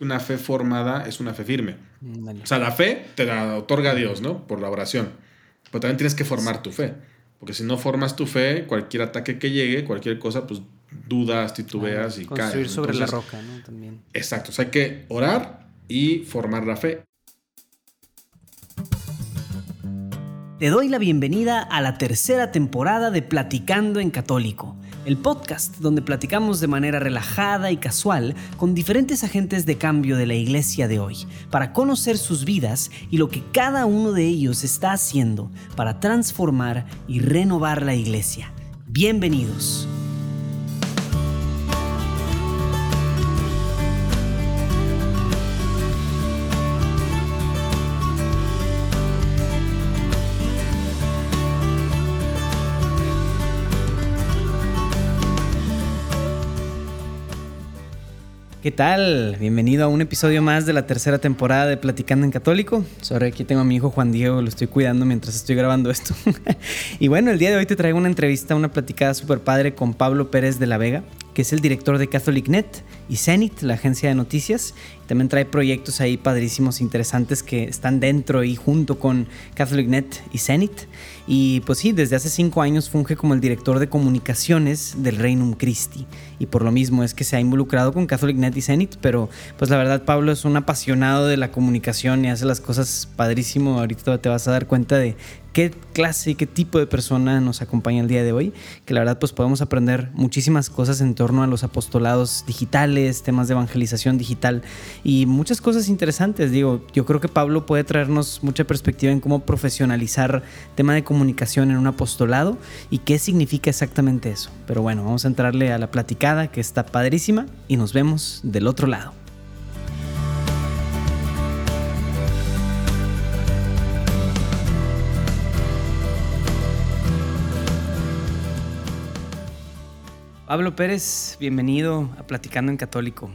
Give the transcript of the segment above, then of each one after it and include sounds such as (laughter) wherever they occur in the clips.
una fe formada es una fe firme. O sea, la fe te la otorga Dios, ¿no? Por la oración. Pero también tienes que formar tu fe. Porque si no formas tu fe, cualquier ataque que llegue, cualquier cosa, pues dudas, titubeas y caes. Construir sobre la roca, ¿no? También. Exacto. O sea, hay que orar y formar la fe. Te doy la bienvenida a la tercera temporada de Platicando en Católico el podcast donde platicamos de manera relajada y casual con diferentes agentes de cambio de la iglesia de hoy, para conocer sus vidas y lo que cada uno de ellos está haciendo para transformar y renovar la iglesia. Bienvenidos. ¿Qué tal? Bienvenido a un episodio más de la tercera temporada de Platicando en Católico. Sobre aquí tengo a mi hijo Juan Diego, lo estoy cuidando mientras estoy grabando esto. (laughs) y bueno, el día de hoy te traigo una entrevista, una platicada súper padre con Pablo Pérez de la Vega, que es el director de CatholicNet y Zenit, la agencia de noticias. También trae proyectos ahí padrísimos, interesantes que están dentro y junto con CatholicNet y Zenit. Y pues sí, desde hace cinco años funge como el director de comunicaciones del Reinum Christi. Y por lo mismo es que se ha involucrado con CatholicNet y Zenit. Pero pues la verdad, Pablo es un apasionado de la comunicación y hace las cosas padrísimo. Ahorita te vas a dar cuenta de qué clase qué tipo de persona nos acompaña el día de hoy, que la verdad pues podemos aprender muchísimas cosas en torno a los apostolados digitales, temas de evangelización digital y muchas cosas interesantes. Digo, yo creo que Pablo puede traernos mucha perspectiva en cómo profesionalizar tema de comunicación en un apostolado y qué significa exactamente eso. Pero bueno, vamos a entrarle a la platicada que está padrísima y nos vemos del otro lado. Pablo Pérez, bienvenido a Platicando en Católico.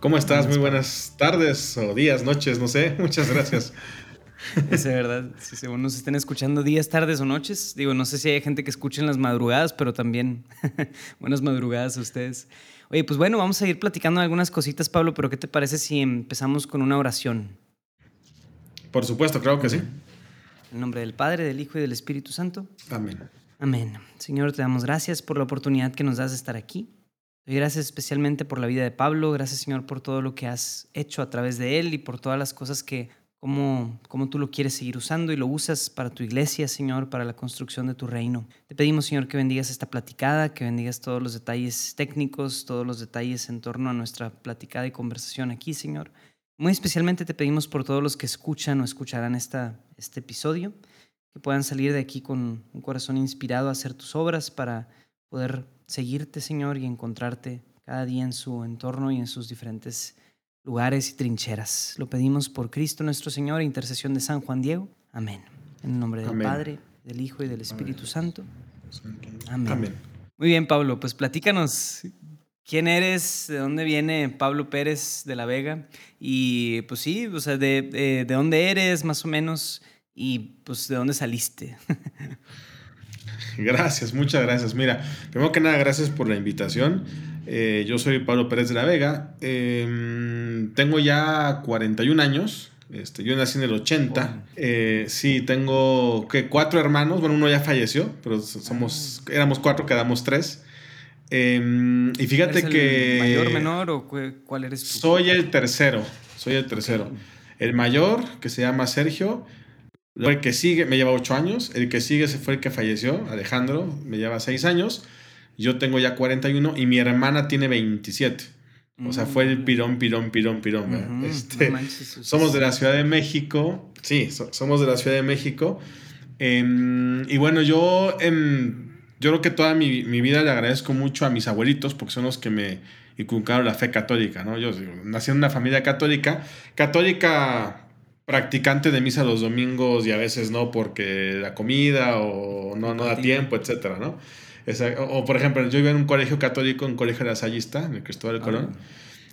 ¿Cómo estás? Muy buenas tardes o días, noches, no sé. (laughs) Muchas gracias. (laughs) Es verdad. Si según nos estén escuchando días, tardes o noches, digo, no sé si hay gente que escuche en las madrugadas, pero también (laughs) buenas madrugadas a ustedes. Oye, pues bueno, vamos a ir platicando algunas cositas, Pablo, pero ¿qué te parece si empezamos con una oración? Por supuesto, creo que sí. En nombre del Padre, del Hijo y del Espíritu Santo. Amén. Amén. Señor, te damos gracias por la oportunidad que nos das de estar aquí. Te gracias especialmente por la vida de Pablo. Gracias, Señor, por todo lo que has hecho a través de él y por todas las cosas que, como, como tú lo quieres seguir usando y lo usas para tu iglesia, Señor, para la construcción de tu reino. Te pedimos, Señor, que bendigas esta platicada, que bendigas todos los detalles técnicos, todos los detalles en torno a nuestra platicada y conversación aquí, Señor. Muy especialmente te pedimos por todos los que escuchan o escucharán esta, este episodio que puedan salir de aquí con un corazón inspirado a hacer tus obras para poder seguirte, Señor, y encontrarte cada día en su entorno y en sus diferentes lugares y trincheras. Lo pedimos por Cristo nuestro Señor, intercesión de San Juan Diego. Amén. En el nombre del Padre, del Hijo y del Espíritu Santo. Amén. Muy bien, Pablo, pues platícanos quién eres, de dónde viene Pablo Pérez de la Vega y pues sí, o sea, de, de, de dónde eres más o menos y pues de dónde saliste. (laughs) gracias, muchas gracias. Mira, primero que nada, gracias por la invitación. Eh, yo soy Pablo Pérez de la Vega. Em, tengo ya 41 años. Este, yo nací en el 80. Eh, sí, tengo que cuatro hermanos. Bueno, uno ya falleció, pero somos, ah. éramos cuatro, quedamos tres. Em, y fíjate que. ¿Mayor, menor o cuál eres tú? Soy el tercero. Soy el tercero. El mayor, que se llama Sergio, el que sigue me lleva ocho años, el que sigue fue el que falleció, Alejandro, me lleva seis años, yo tengo ya 41 y mi hermana tiene 27. O sea, fue el mm. pirón, pirón, pirón, pirón. este, somos de la Ciudad de México, sí, somos de la Ciudad de México. Em, y bueno, yo, em, yo creo que toda mi, mi, vida le agradezco mucho a mis abuelitos porque son los que me inculcaron la fe católica, ¿no? Yo nací en una familia católica, católica practicante de misa los domingos y a veces no porque la comida o no, no da tiempo, etcétera, ¿no? o, por ejemplo, yo iba en un colegio católico, un colegio lasallista, en el Cristóbal Colón,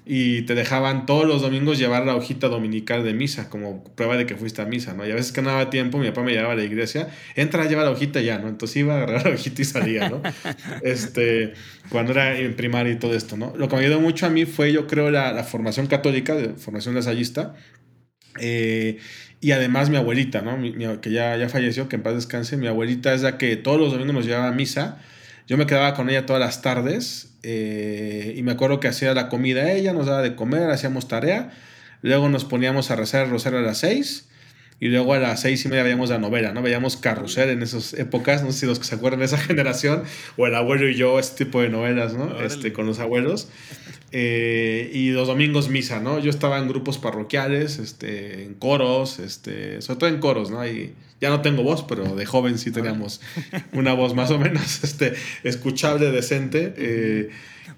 y te dejaban todos los domingos llevar la hojita dominical de misa, como prueba de que fuiste a misa, ¿no? Y a veces que no daba tiempo, mi papá me llevaba a la iglesia, entra, lleva la hojita ya, ¿no? Entonces iba a agarrar la hojita y salía, ¿no? (laughs) este, cuando era en primaria y todo esto, ¿no? Lo que me ayudó mucho a mí fue, yo creo, la, la formación católica, de formación lasallista, eh, y además mi abuelita, ¿no? que ya, ya falleció, que en paz descanse, mi abuelita es la que todos los domingos nos llevaba a misa, yo me quedaba con ella todas las tardes eh, y me acuerdo que hacía la comida ella, nos daba de comer, hacíamos tarea, luego nos poníamos a rezar el rosario a las seis y luego a las seis y media veíamos la novela, ¿no? Veíamos Carrusel en esas épocas, no sé si los que se acuerdan de esa (laughs) generación, o el abuelo y yo, este tipo de novelas, ¿no? Este, con los abuelos. Eh, y los domingos misa, ¿no? Yo estaba en grupos parroquiales, este, en coros, este, sobre todo en coros, ¿no? Y ya no tengo voz, pero de joven sí teníamos una voz más o menos (laughs) este, escuchable, decente. Eh,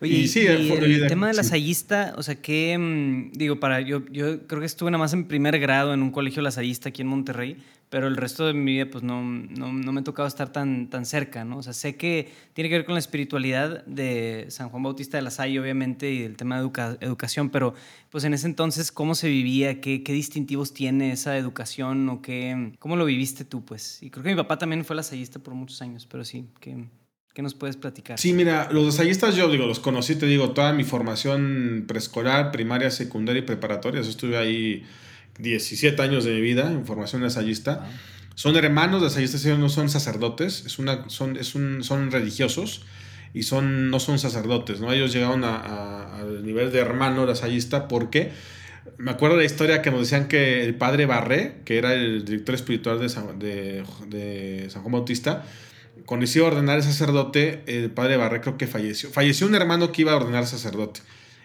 Oye, y, sí, el, tema de la sayista, o sea, que, mm, digo, para, yo, yo creo que estuve nada más en primer grado en un colegio lasallista aquí en Monterrey, pero el resto de mi vida pues no, no, no, me ha tocado estar tan, tan cerca, ¿no? O sea, sé que tiene que ver con la espiritualidad de San Juan Bautista de la Salle, obviamente, y el tema de educación, pero pues en ese entonces, ¿cómo se vivía? ¿Qué, ¿Qué, distintivos tiene esa educación? ¿O qué, cómo lo viviste tú, pues? Y creo que mi papá también fue lasallista por muchos años, pero sí, ¿qué, qué nos puedes platicar? Sí, mira, los lasallistas yo digo, los conocí, te digo, toda mi formación preescolar, primaria, secundaria y preparatoria, eso estuve ahí 17 años de mi vida en formación ensayista. Son hermanos de ensayistas, ellos no son sacerdotes, es una, son, es un, son religiosos y son, no son sacerdotes, ¿no? Ellos llegaron al nivel de hermano ensayista porque me acuerdo de la historia que nos decían que el padre Barré, que era el director espiritual de San, de, de San Juan Bautista, cuando iba a ordenar el sacerdote, el padre Barré creo que falleció. Falleció un hermano que iba a ordenar sacerdote.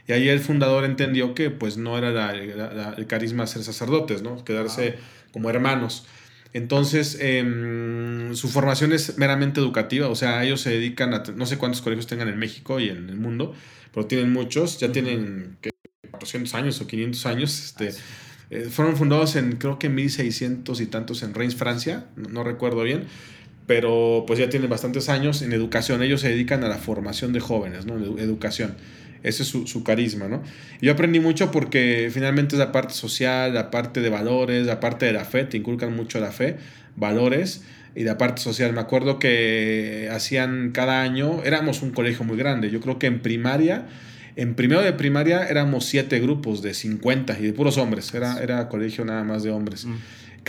Y ahí el fundador entendió que pues no era el carisma ser sacerdotes, ¿no? Quedarse como hermanos. Entonces, em, su formación es meramente educativa, o sea, ellos se dedican a, no sé cuántos colegios tengan en México y en el mundo, pero tienen muchos, ya tienen 400 años o 500 años, este, eh, fueron fundados en creo que 1600 y tantos en Reims, Francia, no, recuerdo bien, pero pues ya tienen bastantes años en educación, ellos se dedican a la formación de jóvenes, ¿no? educación. Ese es su, carisma, ¿no? yo aprendí mucho porque finalmente es la parte social, la parte de valores, la parte de la fe, te inculcan mucho la fe, valores y la parte social. Me acuerdo que hacían cada año, éramos un colegio muy grande, yo creo que en primaria, en primero de primaria éramos siete grupos de 50 y de puros hombres, era, era colegio nada más de hombres. Mm.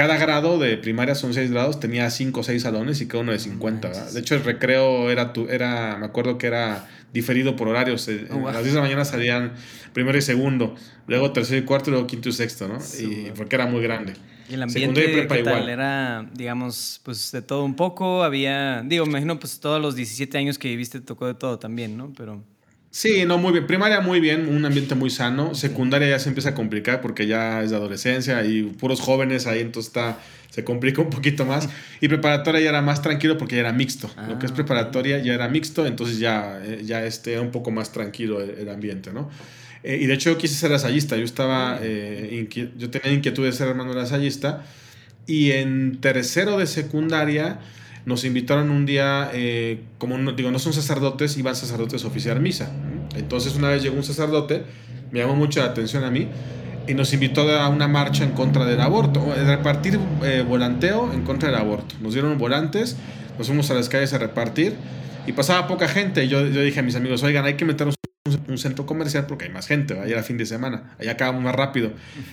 Cada grado de primaria son seis grados, tenía cinco o seis salones y cada uno de 50. De hecho, el recreo era, era, me acuerdo que era diferido por horarios. Eh, oh, a las 10 de la mañana salían primero y segundo, luego tercero y cuarto, luego quinto y sexto, ¿no? y porque era muy grande. Y el ambiente y prepa igual. era, digamos, pues de todo un poco. Había, digo, me imagino, pues todos los 17 años que viviste tocó de todo también, ¿no? Pero... Sí, no, muy bien. Primaria muy bien, un ambiente muy sano. Secundaria ya se empieza a complicar porque ya es de adolescencia y puros jóvenes ahí, entonces está, se complica un poquito más. Y preparatoria ya era más tranquilo porque ya era mixto. Lo que es ah, preparatoria ya era mixto, entonces ya, eh, ya este, era un poco más tranquilo el, ambiente, ¿no? Eh, y de hecho yo quise ser lasallista. Yo estaba, eh, yo tenía inquietud de ser hermano lasallista. Y en tercero de secundaria nos invitaron un día, eh, como no, digo, no son sacerdotes, iban sacerdotes a oficiar misa. Entonces una vez llegó un sacerdote, me llamó mucho la atención a mí, y nos invitó a una marcha en contra del aborto, a repartir eh, volanteo en contra del aborto. Nos dieron volantes, nos fuimos a las calles a repartir, y pasaba poca gente. Yo, yo dije a mis amigos, oigan, hay que meternos un centro comercial porque hay más gente, ahí era fin de semana, allá acabamos más rápido.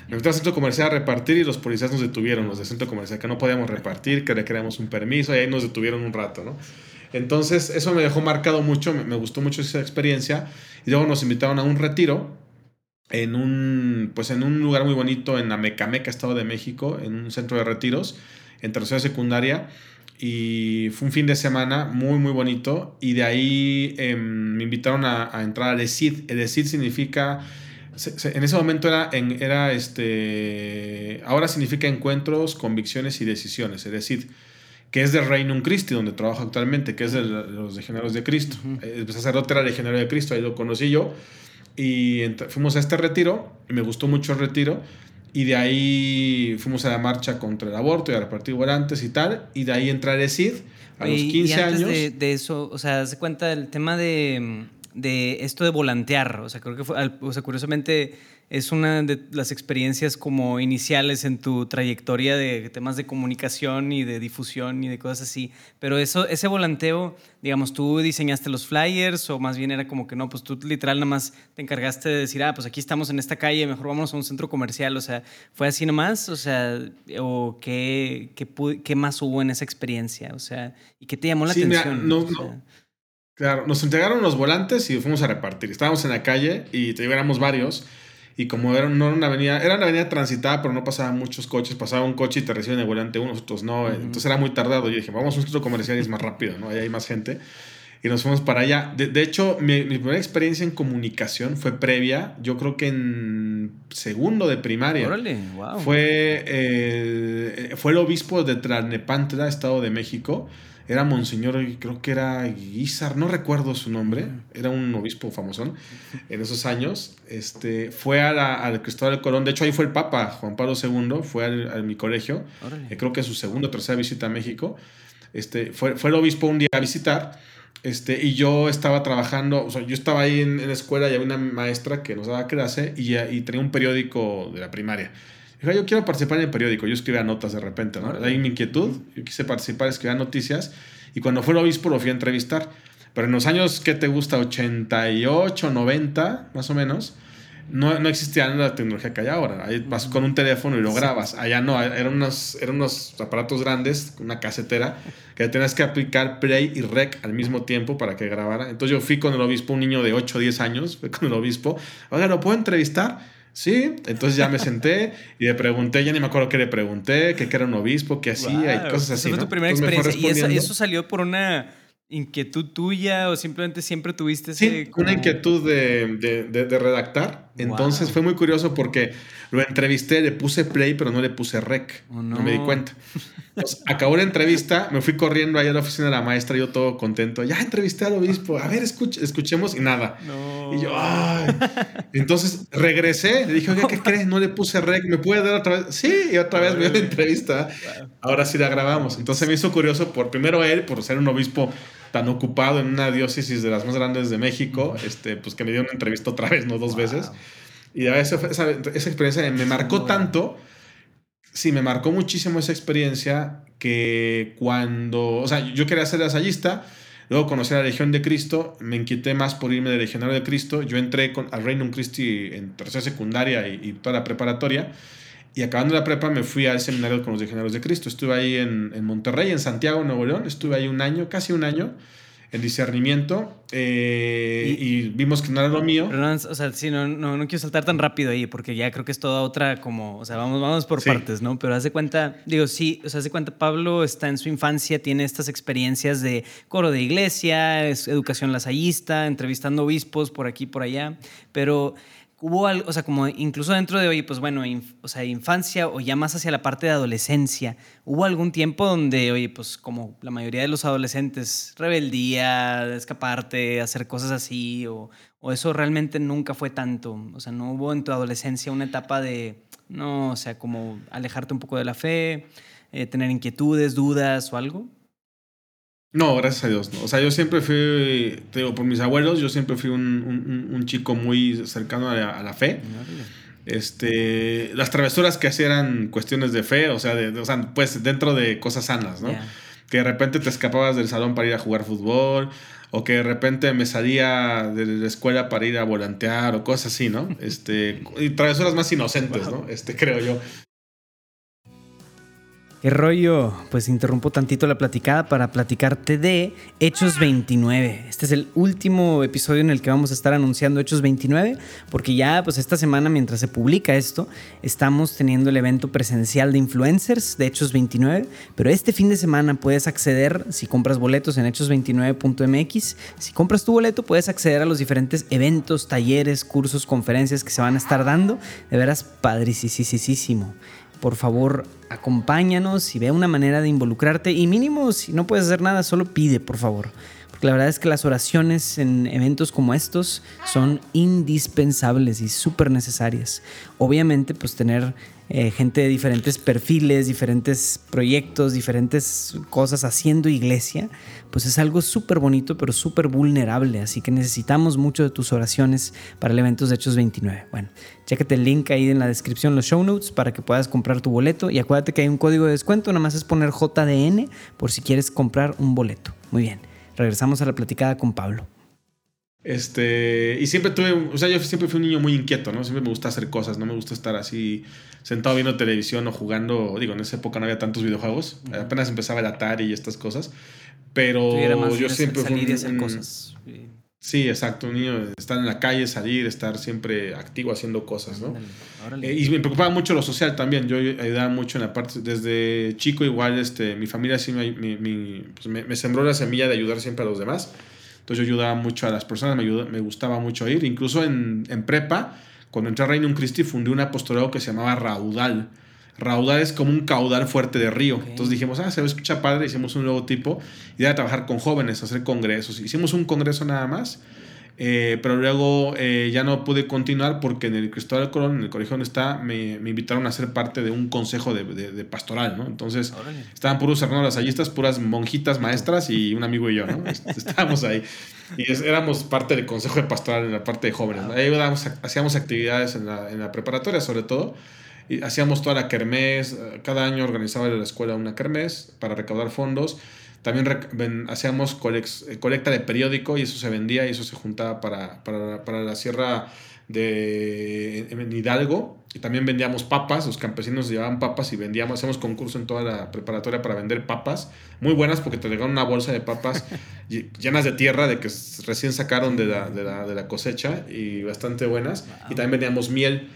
Me metí al centro comercial a repartir y los policías nos detuvieron, los del centro comercial, que no podíamos repartir, que requeríamos un permiso y ahí nos detuvieron un rato, ¿no? Entonces eso me dejó marcado mucho, me, gustó mucho esa experiencia y luego nos invitaron a un retiro en un, pues en un lugar muy bonito en Amecameca, Estado de México, en un centro de retiros, en tercera secundaria y fue un fin de semana muy, muy bonito. Y de ahí em, me invitaron a, entrar al ESID. El ESID significa, en ese momento era, en, era este, ahora significa encuentros, convicciones y decisiones, el ESID, que es del Reino Christi, donde trabajo actualmente, que es de los legionarios de Cristo. El sacerdote era legionario de Cristo, ahí lo conocí yo. Y fuimos a este retiro, y me gustó mucho el retiro y de ahí fuimos a la marcha contra el aborto y a repartir volantes y tal. Y de ahí entré a decir a los 15 y antes años. De, de, eso, o sea, se cuenta del tema de. de esto de volantear. O sea, creo que fue, o sea, curiosamente es una de las experiencias como iniciales en tu trayectoria de temas de comunicación y de difusión y de cosas así. Pero eso, ese volanteo, digamos, tú diseñaste los flyers o más bien era como que no, pues tú literal nada más te encargaste de decir, ah, pues aquí estamos en esta calle, mejor vamos a un centro comercial. O sea, ¿fue así nomás? O sea, ¿o qué, qué, qué más hubo en esa experiencia? O sea, ¿y qué te llamó la atención? no, no. Claro, nos entregaron los volantes y fuimos a repartir. Estábamos en la calle y te éramos varios. Y como era, no era una avenida, era una avenida transitada, pero no pasaban muchos coches. Pasaba un coche y te reciben el volante uno, nosotros no. Entonces era muy tardado. Yo dije, vamos a un centro comercial y es más rápido, ¿no? Ahí hay más gente. Y nos fuimos para allá. De, hecho, mi, primera experiencia en comunicación fue previa, yo creo que en segundo de primaria. Órale, wow. Fue, eh, fue el obispo de Tlalnepantla, Estado de México era Monseñor, creo que era Guizar, no recuerdo su nombre, era un obispo famosón en esos años. Este, fue a la, al Cristóbal Colón, de hecho ahí fue el Papa Juan Pablo II, fue a mi colegio, eh, creo que su segunda o tercera visita a México. Este, fue, fue el obispo un día a visitar. Este, y yo estaba trabajando, o sea, yo estaba ahí en, la escuela y había una maestra que nos daba clase y, y tenía un periódico de la primaria. Dije, yo quiero participar en el periódico. Yo escribía notas de repente, ¿no? Ahí mi inquietud. Yo quise participar, escribía noticias. Y cuando fue el obispo lo fui a entrevistar. Pero en los años, ¿qué te gusta? 88, 90, más o menos. No, no existía la tecnología que hay ahora. Ahí vas con un teléfono y lo grabas. Allá no, eran unos, eran unos aparatos grandes, una casetera, que tenías que aplicar play y rec al mismo tiempo para que grabara. Entonces yo fui con el obispo, un niño de 8 o 10 años, fui con el obispo. Oiga, ¿lo puedo entrevistar? Sí, entonces ya me senté y le pregunté, ya ni me acuerdo qué le pregunté, que, era un obispo, qué hacía y cosas así. Esa fue tu primera experiencia. ¿Y eso, salió por una inquietud tuya o simplemente siempre tuviste ese... Sí, una inquietud de, de, redactar. Entonces fue muy curioso porque lo entrevisté, le puse play, pero no le puse rec. Oh, no. me di cuenta. acabó la entrevista, me fui corriendo allá a la oficina de la maestra, yo todo contento. Ya entrevisté al obispo, a ver, escuchemos y nada. Y yo, ay. Entonces regresé, le dije, oye, ¿qué (laughs) crees? No le puse rec, ¿me puede dar otra vez? Sí, y otra vez veo la entrevista. Ahora sí la grabamos. Entonces me hizo curioso por primero él, por ser un obispo tan ocupado en una diócesis de las más grandes de México, este, pues que me dio una entrevista otra vez, no dos veces. Y esa, esa, esa experiencia me marcó tanto sí, me marcó muchísimo esa experiencia que cuando, o sea, yo quería ser ensayista, luego conocí a la Legión de Cristo, me inquieté más por irme de Legionario de Cristo, yo entré con, al Reino Christi en tercera secundaria y, toda la preparatoria, y acabando la prepa me fui al seminario con los Legionarios de Cristo, estuve ahí en, en Monterrey, en Santiago, Nuevo León, estuve ahí un año, casi un año, el discernimiento eh, y, vimos que no era lo mío. no, o sea, sí, no, no, no, quiero saltar tan rápido ahí porque ya creo que es toda otra como, o sea, vamos, vamos por partes, ¿no? Pero hace cuenta, digo, sí, o sea, hace cuenta, Pablo está en su infancia, tiene estas experiencias de coro de iglesia, es educación lasallista, entrevistando obispos por aquí, por allá, pero hubo algo, o sea, como incluso dentro de, hoy, pues bueno, o sea, infancia o ya más hacia la parte de adolescencia, hubo algún tiempo donde, oye, pues como la mayoría de los adolescentes, rebeldía, escaparte, hacer cosas así, o, o eso realmente nunca fue tanto, o sea, no hubo en tu adolescencia una etapa de, no, o sea, como alejarte un poco de la fe, eh, tener inquietudes, dudas o algo. No, gracias a Dios. No. O sea, yo siempre fui, te digo, por mis abuelos, yo siempre fui un, un, chico muy cercano a la, fe. Este, las travesuras que hacía eran cuestiones de fe, o sea, de, o sea pues dentro de cosas sanas, ¿no? Que de repente te escapabas del salón para ir a jugar fútbol, o que de repente me salía de la escuela para ir a volantear, o cosas así, ¿no? Este, y travesuras más inocentes, ¿no? Este, creo yo. ¿Qué rollo? Pues interrumpo tantito la platicada para platicarte de Hechos 29. Este es el último episodio en el que vamos a estar anunciando Hechos 29, porque ya pues esta semana mientras se publica esto, estamos teniendo el evento presencial de influencers de Hechos 29, pero este fin de semana puedes acceder, si compras boletos en hechos29.mx, si compras tu boleto puedes acceder a los diferentes eventos, talleres, cursos, conferencias que se van a estar dando. De veras, padricisísimo por favor acompáñanos y ve una manera de involucrarte y mínimo si no puedes hacer nada, solo pide, por favor. porque la verdad es que las oraciones en eventos como estos son indispensables y súper necesarias. Obviamente, pues tener eh, gente de diferentes perfiles, diferentes proyectos, diferentes cosas haciendo iglesia, pues es algo súper bonito, pero súper vulnerable. Así que necesitamos mucho de tus oraciones para el evento de Hechos 29. Bueno, chécate el link ahí en la descripción, los show notes, para que puedas comprar tu boleto. Y acuérdate que hay un código de descuento, nada más es poner JDN por si quieres comprar un boleto. Muy bien, regresamos a la platicada con Pablo. Este, y siempre tuve, o sea, yo siempre fui un niño muy inquieto, ¿no? Siempre me gusta hacer cosas, no me gusta estar así sentado viendo televisión o jugando, digo, en esa época no había tantos videojuegos, apenas empezaba el Atari y estas cosas, pero yo siempre fui un, hacer cosas. Sí, exacto, un niño, estar en la calle, salir, estar siempre activo haciendo cosas, ¿no? Eh, y me preocupaba mucho lo social también, yo ayudaba mucho en la parte, desde chico igual, este, mi familia sí me, pues me, me sembró la semilla de ayudar siempre a los demás. Entonces yo ayudaba mucho a las personas, me, me gustaba mucho ir. Incluso en, en prepa, cuando entré a Reino Christi, fundé un apostolado que se llamaba Raudal. Raudal es como un caudal fuerte de río. Entonces dijimos, ah, se escucha padre, hicimos un logotipo y era trabajar con jóvenes, hacer congresos. Hicimos un congreso nada más eh, pero luego eh, ya no pude continuar porque en el Cristóbal Colón, en el colegio donde está, me, me invitaron a ser parte de un consejo de, de, pastoral, ¿no? Entonces, estaban puros hermanos lasallistas, puras monjitas maestras y un amigo y yo, ¿no? (laughs) Estábamos ahí. Y éramos parte del consejo de pastoral en la parte de jóvenes. Ahí hacíamos actividades en la, en la preparatoria, sobre todo. Y hacíamos toda la kermés. Cada año organizaba la escuela una kermés para recaudar fondos. También hacíamos eh, colecta de periódico y eso se vendía y eso se juntaba para, para, para la sierra de en Hidalgo. Y también vendíamos papas, los campesinos llevaban papas y vendíamos, hacíamos concurso en toda la preparatoria para vender papas, muy buenas porque te llegaron una bolsa de papas (laughs) llenas de tierra de que recién sacaron de la, de la, de la cosecha y bastante buenas. Y también vendíamos miel.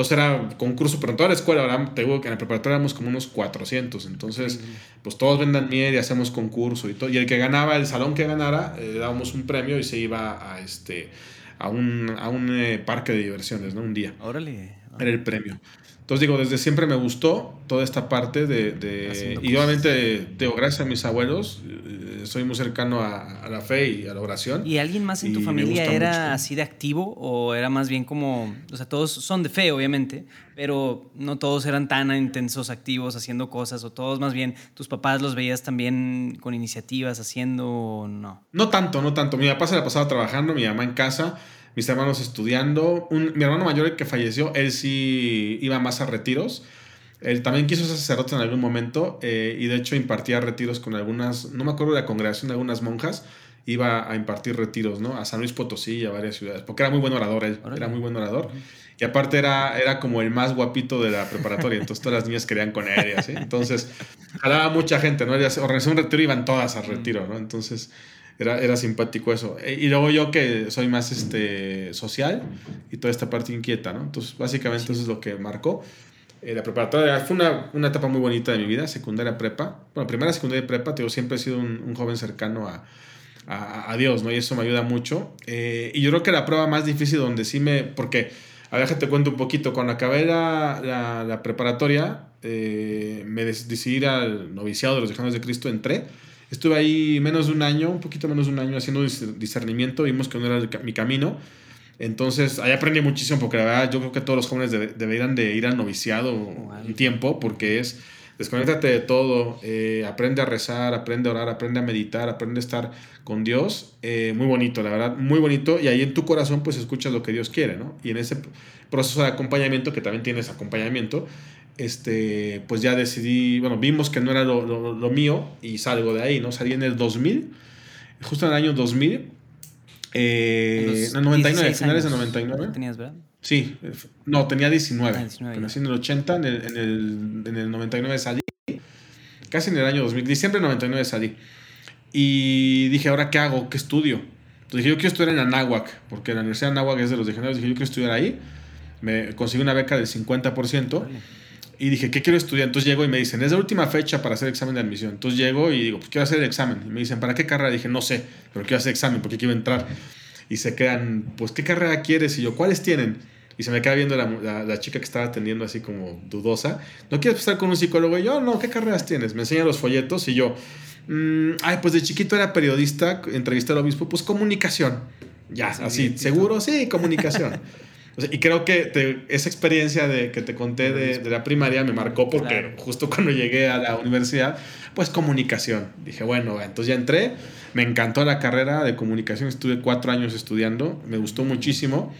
Entonces era concurso, pero en toda la escuela, ahora te digo que en la preparatoria éramos como unos 400. Entonces, pues todos vendan miel y hacemos concurso y todo. Y el que ganaba, el salón que ganara, le eh, dábamos un premio y se iba a este a un, a un eh, parque de diversiones, ¿no? Un día. Órale. Era el premio. Entonces digo, desde siempre me gustó toda esta parte de... de y obviamente, digo, gracias a mis abuelos, eh, soy muy cercano a, a, la fe y a la oración. ¿Y alguien más en tu familia era así de activo o era más bien como, o sea, todos son de fe, obviamente, pero no todos eran tan intensos, activos, haciendo cosas, o todos más bien, tus papás los veías también con iniciativas, haciendo o no? No tanto, no tanto. Mi papá se la pasaba trabajando, mi mamá en casa mis hermanos estudiando. Un, mi hermano mayor, el que falleció, él sí iba más a retiros. Él también quiso ser sacerdote en algún momento eh, y de hecho impartía retiros con algunas, no me acuerdo de la congregación de algunas monjas, iba a impartir retiros, ¿no? A San Luis Potosí y a varias ciudades, porque era muy buen orador él, era muy buen orador. Y aparte era, era como el más guapito de la preparatoria, entonces todas las niñas querían con él y así. Entonces, jalaba mucha gente, ¿no? Organizó un retiro y iban todas al retiro, ¿no? Entonces, era, era simpático eso. E, y luego yo que soy más este, social y toda esta parte inquieta, ¿no? Entonces, básicamente eso es lo que marcó. Eh, la preparatoria fue una, una, etapa muy bonita de mi vida, secundaria prepa. Bueno, primera, secundaria prepa, yo siempre he sido un, un joven cercano a, a, a, Dios, ¿no? Y eso me ayuda mucho. Eh, y yo creo que la prueba más difícil donde sí me... Porque, a ver, te cuento un poquito. Cuando acabé la, la, la preparatoria, eh, me decidí ir al noviciado de los Dejanos de Cristo, entré Estuve ahí menos de un año, un poquito menos de un año haciendo discernimiento, vimos que no era mi camino. Entonces, ahí aprendí muchísimo porque la verdad yo creo que todos los jóvenes deberían de ir al noviciado un tiempo porque es desconéctate de todo, eh, aprende a rezar, aprende a orar, aprende a meditar, aprende a estar con Dios. Eh, muy bonito, la verdad, muy bonito. Y ahí en tu corazón pues escuchas lo que Dios quiere, ¿no? Y en ese proceso de acompañamiento, que también tienes acompañamiento, este, pues ya decidí, bueno, vimos que no era lo, lo, mío y salgo de ahí, ¿no? Salí en el 2000, justo en el año 2000, eh, en el 99, finales de 99. ¿Tenías, verdad? Sí, no, tenía 19. Ah, 19 nací en el 80, en el, en, el, en el 99 salí, casi en el año 2000, diciembre del 99 salí. Y dije, ¿ahora qué hago? ¿Qué estudio? Entonces dije, yo quiero estudiar en Anáhuac, porque la Universidad de Anáhuac es de los legionarios. Dije, yo quiero estudiar ahí. Me conseguí una beca del 50%. Y dije, ¿qué quiero estudiar? Entonces llego y me dicen, es la última fecha para hacer examen de admisión. Entonces llego y digo, pues quiero hacer el examen. Y me dicen, ¿para qué carrera? dije, no sé, pero quiero hacer examen porque quiero entrar. Y se quedan, pues, ¿qué carrera quieres? Y yo, ¿cuáles tienen? y se me queda viendo la, la, chica que estaba atendiendo así como dudosa. ¿No quieres estar con un psicólogo? Y yo, no, ¿qué carreras tienes? Me enseña los folletos y yo, mm, ay, pues de chiquito era periodista, entrevisté al obispo, pues comunicación. Ya, así, seguro, sí, comunicación. (laughs) y creo que esa experiencia de, que te conté de, de la primaria me marcó porque justo cuando llegué a la universidad, pues comunicación. Dije, bueno, entonces ya entré, me encantó la carrera de comunicación, estuve cuatro años estudiando, me gustó muchísimo.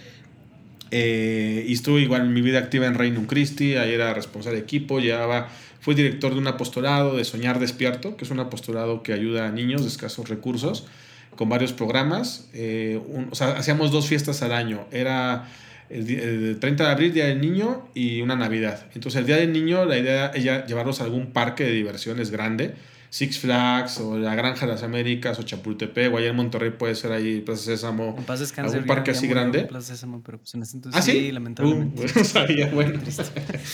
Eh, y estuve igual en mi vida activa en Reino Christi, ahí era responsable de equipo, llevaba, fui director de un apostolado de Soñar Despierto, que es un apostolado que ayuda a niños de escasos recursos, con varios programas. Eh, o sea, hacíamos dos fiestas al año, era el, 30 de abril, Día del Niño, y una Navidad. Entonces, el Día del Niño, la idea era llevarlos a algún parque de diversiones grande, Six Flags, o la Granja de las Américas, o Chapultepec, o allá en Monterrey puede ser ahí Plaza Sésamo, algún parque así grande. Plaza Sésamo, pero pues en ese entonces ¿Ah, sí? lamentablemente. Uh, (laughs) no sabía, bueno.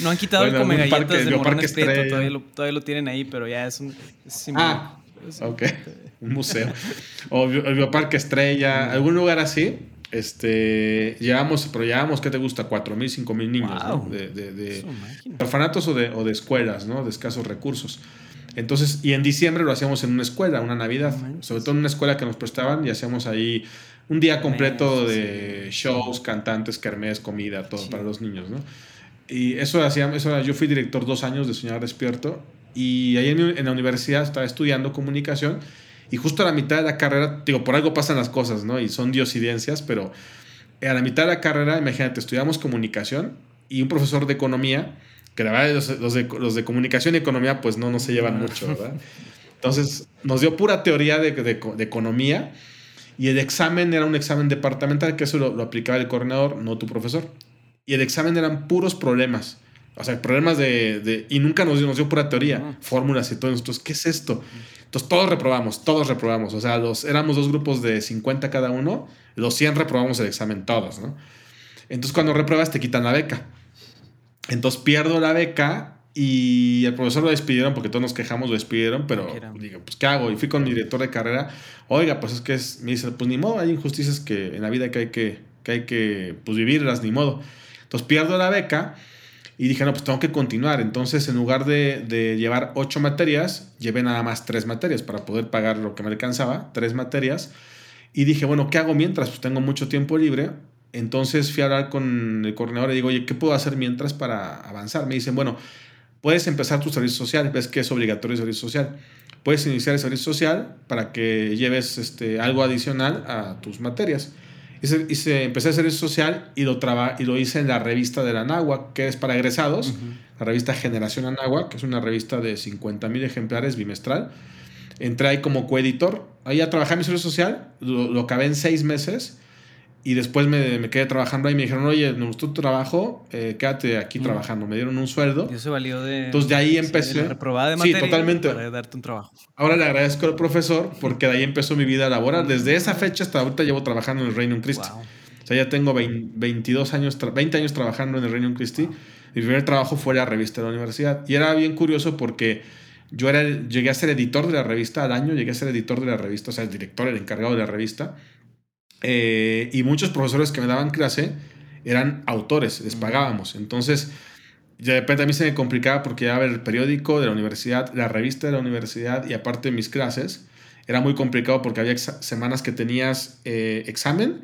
no han quitado el come galletas de Morón todavía lo, todavía lo tienen ahí, pero ya es un... ah, ok, (laughs) un museo. o el Bioparque Estrella, algún lugar así este, llevamos, pero llevamos, ¿qué te gusta? 4.000, 5.000 niños, De, de, orfanatos o de, o de escuelas, ¿no? De escasos recursos. Entonces, y en diciembre lo hacíamos en una escuela, una Navidad, sobre todo en una escuela que nos prestaban y hacíamos ahí un día completo de shows, cantantes, kermés, comida, todo para los niños, ¿no? Y eso hacíamos, eso, yo fui director dos años de Soñar Despierto y ahí en, en la universidad estaba estudiando comunicación y justo a la mitad de la carrera, digo, por algo pasan las cosas, ¿no? Y son diosidencias, pero a la mitad de la carrera, imagínate, estudiamos comunicación y un profesor de economía, que la verdad los, de, los de comunicación y economía pues no, no se llevan mucho, ¿verdad? Entonces nos dio pura teoría de, de, de, economía y el examen era un examen departamental, que eso lo, lo, aplicaba el coordinador, no tu profesor. Y el examen eran puros problemas. O sea, problemas de... de y nunca nos dio, nos dio pura teoría, fórmulas y todo. Nosotros, ¿qué es esto? Entonces todos reprobamos, todos reprobamos. O sea, los, éramos dos grupos de 50 cada uno, los 100 reprobamos el examen todos, ¿no? Entonces cuando repruebas te quitan la beca. Entonces pierdo la beca y el profesor lo despidieron porque todos nos quejamos, lo despidieron, pero digo, pues ¿qué hago? Y fui con mi director de carrera, oiga, pues es que es, me dice, pues ni modo, hay injusticias que en la vida que hay que, que, hay que pues, vivirlas, ni modo. Entonces pierdo la beca y dije, no, pues tengo que continuar. Entonces, en lugar de, llevar ocho materias, llevé nada más tres materias para poder pagar lo que me alcanzaba, tres materias. Y dije, bueno, ¿qué hago mientras? Pues tengo mucho tiempo libre. Entonces fui a hablar con el coordinador y digo, oye, ¿qué puedo hacer mientras para avanzar? Me dicen, bueno, puedes empezar tu servicio social, ves que es obligatorio el servicio social. Puedes iniciar el servicio social para que lleves este, algo adicional a tus materias. Hice, hice, empecé a hacer eso social y lo, traba, y lo hice en la revista de la que es para egresados, la revista Generación Anagua, que es una revista de 50 mil ejemplares bimestral. Entré ahí como coeditor, ahí a trabajar en mi servicio social, lo, lo acabé en seis meses y después me, me, quedé trabajando ahí me dijeron, oye, me gustó tu trabajo, eh, quédate aquí trabajando. Me dieron un sueldo. Y eso valió de... Entonces de ahí empecé... De reprobada de materia sí, totalmente. para darte un trabajo. Ahora le agradezco al profesor porque de ahí empezó mi vida laboral. Desde esa fecha hasta ahorita llevo trabajando en el Reino Christi. Wow. O sea, ya tengo 20, 22 años, 20 años trabajando en el Reino Christi. Wow. Mi primer trabajo fue la revista de la universidad. Y era bien curioso porque yo era, llegué a ser editor de la revista al año, llegué a ser editor de la revista, o sea, el director, el encargado de la revista. Eh, y muchos profesores que me daban clase eran autores, les pagábamos. Entonces, de repente a mí se me complicaba porque ya ver el periódico de la universidad, la revista de la universidad y aparte mis clases, era muy complicado porque había semanas que tenías eh, examen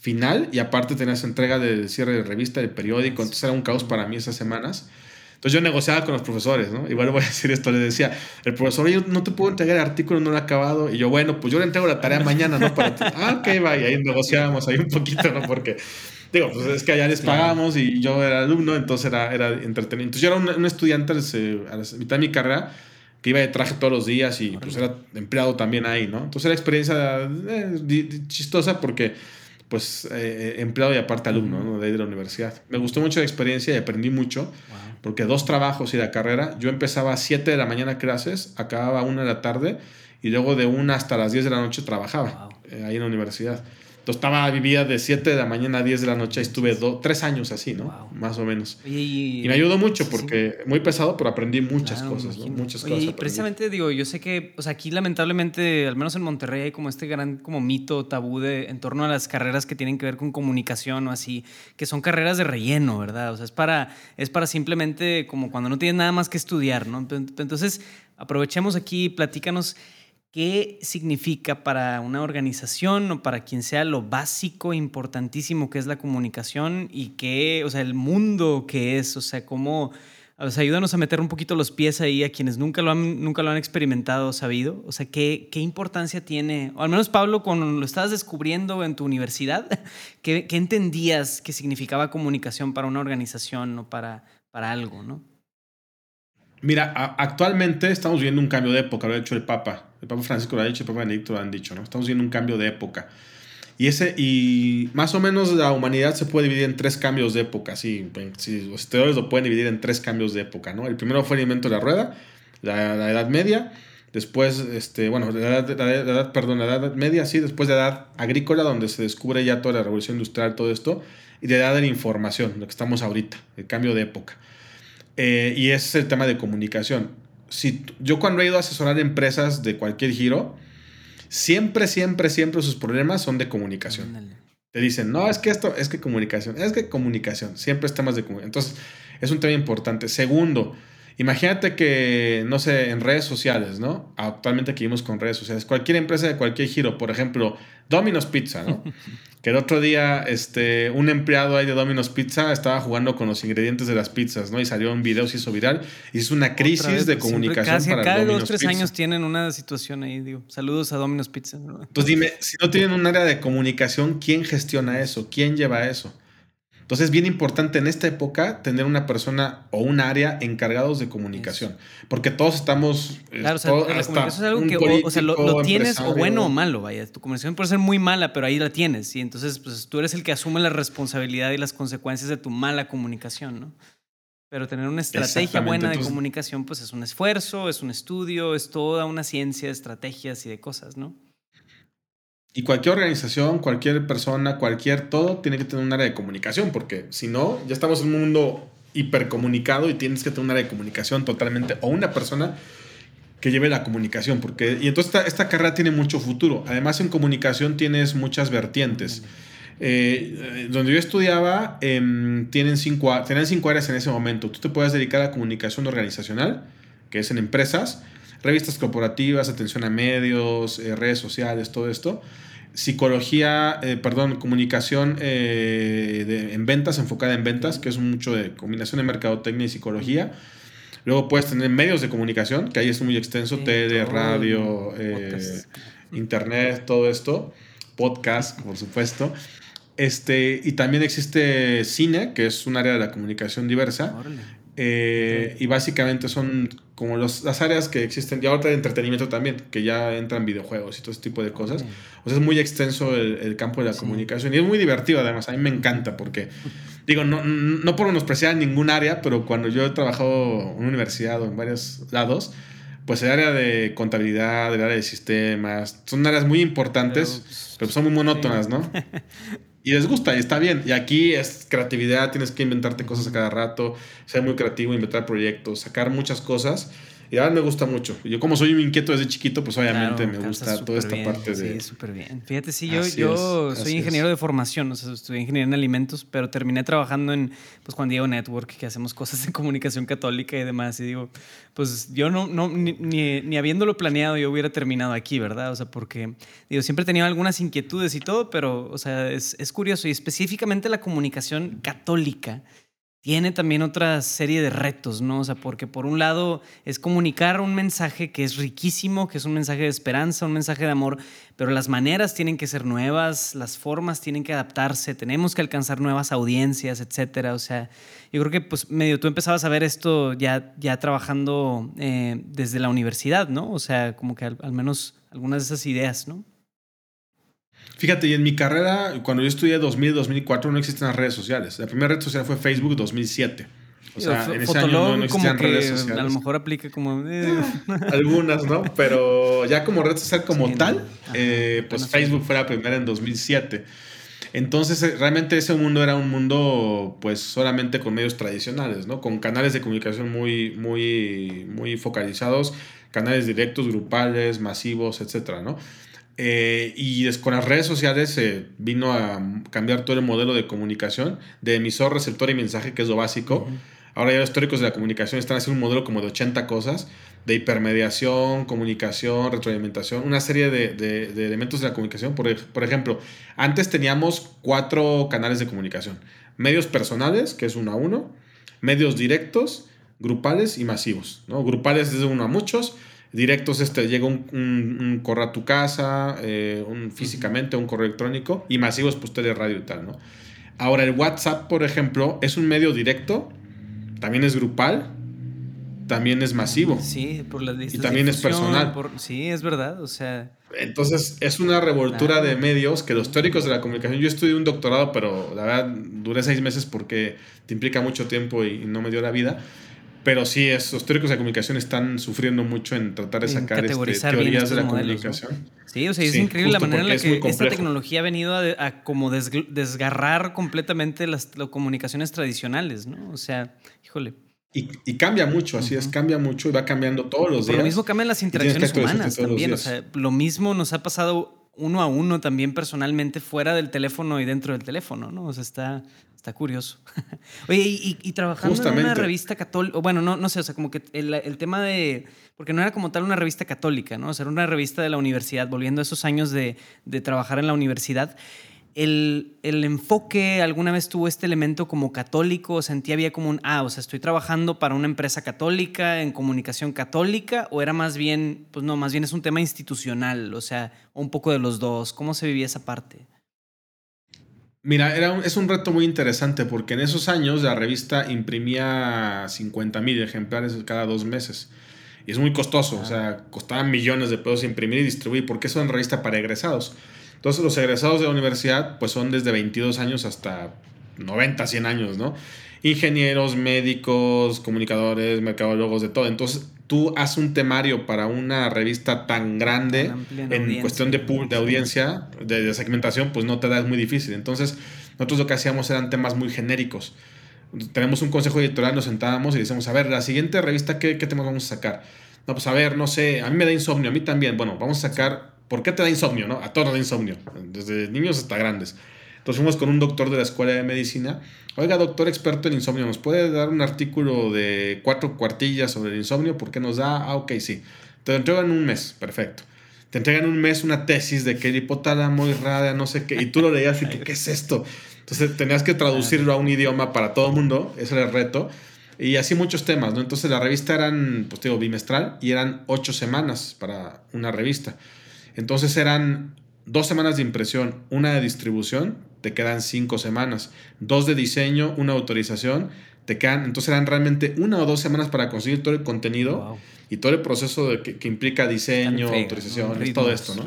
final y aparte tenías entrega de cierre de revista, de periódico, entonces era un caos para mí esas semanas. Entonces yo negociaba con los profesores, ¿no? Igual voy a decir esto, les decía, el profesor, yo no te puedo entregar el artículo, no lo he acabado. Y yo, bueno, pues yo le entrego la tarea mañana, ¿no? Para ti. Ah, ok, va. Y ahí negociábamos ahí un poquito, ¿no? Porque, digo, pues es que allá les pagamos y yo era alumno, entonces era, era entretenido. Entonces yo era un, un estudiante a la mitad de mi carrera que iba de traje todos los días y pues era empleado también ahí, ¿no? Entonces era experiencia eh, chistosa porque pues eh, eh, empleado y aparte alumno ¿no? de ahí de la universidad. Me gustó mucho la experiencia y aprendí mucho. Wow porque dos trabajos y la carrera, yo empezaba a 7 de la mañana clases, acababa a 1 de la tarde y luego de 1 hasta las 10 de la noche trabajaba eh, ahí en la universidad. Entonces estaba, vivía de 7 de la mañana a 10 de la noche, estuve tres años así, ¿no? Más o menos. Y, me ayudó mucho porque muy pesado, pero aprendí muchas cosas, ¿no? Muchas cosas. Y precisamente digo, yo sé que, o sea, aquí lamentablemente, al menos en Monterrey, hay como este gran como mito, tabú de, en torno a las carreras que tienen que ver con comunicación o así, que son carreras de relleno, ¿verdad? O sea, es para, es para simplemente como cuando no tienes nada más que estudiar, ¿no? Entonces, aprovechemos aquí, platícanos qué significa para una organización o para quien sea lo básico, importantísimo que es la comunicación y qué, o sea, el mundo que es, o sea, cómo, o ayúdanos a meter un poquito los pies ahí a quienes nunca lo han, nunca lo han experimentado o sabido, o sea, qué, qué importancia tiene, o al menos Pablo, cuando lo estabas descubriendo en tu universidad, (laughs) ¿qué, qué entendías que significaba comunicación para una organización o para, para algo, ¿no? Mira, actualmente estamos viendo un cambio de época, lo ha dicho el Papa. El Papa Francisco lo ha dicho, el Papa Benedicto lo han dicho, ¿no? Estamos viendo un cambio de época. Y, ese, y más o menos la humanidad se puede dividir en tres cambios de época. Sí, los historiadores lo pueden dividir en tres cambios de época, ¿no? El primero fue el invento de la rueda, la, Edad Media. Después, este, bueno, la edad, la edad, perdón, la Edad Media, sí, después de la Edad Agrícola, donde se descubre ya toda la revolución industrial, todo esto, y de la Edad de la Información, lo que estamos ahorita, el cambio de época. Eh, y ese es el tema de comunicación. Si, yo cuando he ido a asesorar empresas de cualquier giro, siempre, siempre, siempre sus problemas son de comunicación. Te dicen, no, es que esto, es que comunicación, es que comunicación, siempre es temas de comunicación. Entonces, es un tema importante. Segundo, imagínate que, no sé, en redes sociales, ¿no? Actualmente aquí vivimos con redes sociales. Cualquier empresa de cualquier giro, por ejemplo, Domino's Pizza, ¿no? (laughs) Que el otro día, este, un empleado ahí de Domino's Pizza estaba jugando con los ingredientes de las pizzas, ¿no? Y salió un video, se hizo viral. Y es una crisis de comunicación casi, para cada dos, tres años tienen una situación ahí, digo. Saludos a Domino's Pizza. Entonces dime, si no tienen un área de comunicación, ¿quién gestiona eso? ¿Quién lleva eso? Entonces es bien importante en esta época tener una persona o un área encargados de comunicación, porque todos estamos... Eh, claro, o sea, la comunicación es algo que o, sea, lo, tienes o bueno o malo, vaya. Tu comunicación puede ser muy mala, pero ahí la tienes, y entonces pues, tú eres el que asume la responsabilidad y las consecuencias de tu mala comunicación, ¿no? Pero tener una estrategia buena de comunicación, pues es un esfuerzo, es un estudio, es toda una ciencia de estrategias y de cosas, ¿no? Y cualquier organización, cualquier persona, cualquier todo tiene que tener un área de comunicación, porque si no, ya estamos en un mundo hipercomunicado y tienes que tener un área de comunicación totalmente, o una persona que lleve la comunicación, porque, y entonces esta, carrera tiene mucho futuro. Además, en comunicación tienes muchas vertientes. Eh, donde yo estudiaba, em, tienen cinco, tenían cinco áreas en ese momento. Tú te puedes dedicar a comunicación organizacional, que es en empresas, revistas corporativas, atención a medios, eh, redes sociales, todo esto. Psicología, eh, perdón, comunicación eh, en ventas, enfocada en ventas, que es mucho de combinación de mercadotecnia y psicología. Luego puedes tener medios de comunicación, que ahí es muy extenso, tele, radio, internet, todo esto. Podcast, por supuesto. Este, y también existe cine, que es un área de la comunicación diversa. Eh, y básicamente son como los, las áreas que existen, y ahora de entretenimiento también, que ya entran videojuegos y todo ese tipo de cosas. O sea, es muy extenso el, campo de la comunicación y es muy divertido además, a mí me encanta porque, (laughs) digo, no, no por menospreciar ningún área, pero cuando yo he trabajado en una universidad o en varios lados, pues el área de contabilidad, el área de sistemas, son áreas muy importantes, pero, son muy monótonas, ¿no? (laughs) y les gusta y está bien. Y aquí es creatividad, tienes que inventarte cosas a cada rato, ser muy creativo, inventar proyectos, sacar muchas cosas. Y a mí me gusta mucho. Yo como soy un inquieto desde chiquito, pues obviamente me gusta toda esta parte de... Sí, súper bien. Fíjate, sí, yo, yo soy ingeniero de formación, o sea, estudié ingeniería en alimentos, pero terminé trabajando en, pues, Juan Diego Network, que hacemos cosas de comunicación católica y demás. Y digo, pues yo no, no ni, ni, habiéndolo planeado, yo hubiera terminado aquí, ¿verdad? O sea, porque, digo, siempre he tenido algunas inquietudes y todo, pero, o sea, es, es curioso. Y específicamente la comunicación católica tiene también otra serie de retos, ¿no? O sea, porque por un lado es comunicar un mensaje que es riquísimo, que es un mensaje de esperanza, un mensaje de amor, pero las maneras tienen que ser nuevas, las formas tienen que adaptarse, tenemos que alcanzar nuevas audiencias, etcétera. O sea, yo creo que pues medio tú empezabas a ver esto ya, ya trabajando eh, desde la universidad, ¿no? O sea, como que al menos algunas de esas ideas, ¿no? Fíjate, y en mi carrera, cuando yo estudié 2000, 2004, no existen las redes sociales. La primera red social fue Facebook 2007. O sea, en ese año no, existían redes sociales. A lo mejor aplica como. Eh. (laughs) Algunas, ¿no? Pero ya como red social como tal, eh, pues Facebook fue la primera en 2007. Entonces, eh, realmente ese mundo era un mundo, pues, solamente con medios tradicionales, ¿no? Con canales de comunicación muy, muy, muy focalizados, canales directos, grupales, masivos, etcétera, ¿no? Eh, y con las redes sociales se vino a cambiar todo el modelo de comunicación de emisor, receptor y mensaje, que es lo básico. Ahora ya los teóricos de la comunicación están haciendo un modelo como de 80 cosas, de hipermediación, comunicación, retroalimentación, una serie de, de, elementos de la comunicación. Por, por, ejemplo, antes teníamos cuatro canales de comunicación. Medios personales, que es uno a uno, medios directos, grupales y masivos. ¿no? Grupales es de uno a muchos, directos este, llega un, un, correo a tu casa, eh, un, físicamente, un correo electrónico, y masivos, pues tele, radio y tal, ¿no? Ahora, el WhatsApp, por ejemplo, es un medio directo, también es grupal, también es masivo. Sí, por las Y también es personal. sí, es verdad, o sea... Entonces, es una revoltura de medios que los teóricos de la comunicación... Yo estudié un doctorado, pero la verdad duré seis meses porque te implica mucho tiempo y no me dio la vida. Pero sí, los teóricos de la comunicación están sufriendo mucho en tratar de sacar este, teorías de la comunicación. Sí, o sea, es increíble la manera en la que esta tecnología ha venido a, como desgarrar completamente las, comunicaciones tradicionales, ¿no? O sea, híjole. Y, cambia mucho, así es, cambia mucho y va cambiando todos los días. Lo mismo cambian las interacciones humanas también. O sea, lo mismo nos ha pasado uno a uno también personalmente fuera del teléfono y dentro del teléfono, ¿no? O sea, está, está curioso. (laughs) Oye, y, trabajando en una revista católica, bueno, no, no sé, o sea, como que el, el, tema de, porque no era como tal una revista católica, ¿no? O sea, era una revista de la universidad, volviendo a esos años de, de trabajar en la universidad el, enfoque alguna vez tuvo este elemento como católico, sentía había como un, ah, o sea, estoy trabajando para una empresa católica, en comunicación católica, o era más bien, pues no, más bien es un tema institucional, o sea, un poco de los dos, ¿cómo se vivía esa parte? Mira, era es un reto muy interesante porque en esos años la revista imprimía 50 mil ejemplares cada dos meses. Y es muy costoso, o sea, costaban millones de pesos imprimir y distribuir, porque es una revista para egresados. Entonces los egresados de la universidad pues son desde 22 años hasta 90, 100 años, ¿no? Ingenieros, médicos, comunicadores, mercadólogos, de todo. Entonces tú haces un temario para una revista tan grande en cuestión de, de audiencia, de, segmentación, pues no te da, es muy difícil. Entonces nosotros lo que hacíamos eran temas muy genéricos. Tenemos un consejo editorial, nos sentábamos y decíamos, a ver, la siguiente revista, ¿qué, qué temas vamos a sacar? No, pues a ver, no sé, a mí me da insomnio, a mí también. Bueno, vamos a sacar ¿Por qué te da insomnio? ¿no? A todos nos da insomnio, desde niños hasta grandes. Entonces fuimos con un doctor de la escuela de medicina. Oiga, doctor experto en insomnio, ¿nos puede dar un artículo de cuatro cuartillas sobre el insomnio? ¿Por qué nos da? Ah, ok, sí. Te lo entregan en un mes, perfecto. Te entregan un mes una tesis de que el hipotálamo irradia, no sé qué, y tú lo leías y tú, (laughs) ¿qué es esto? Entonces tenías que traducirlo a un idioma para todo el mundo, ese era el reto. Y así muchos temas, ¿no? Entonces la revista eran, pues digo, bimestral y eran ocho semanas para una revista. Entonces eran dos semanas de impresión, una de distribución, te quedan cinco semanas. Dos de diseño, una autorización, te quedan. Entonces eran realmente una o dos semanas para conseguir todo el contenido y todo el proceso de que, implica diseño, autorización, todo esto, ¿no?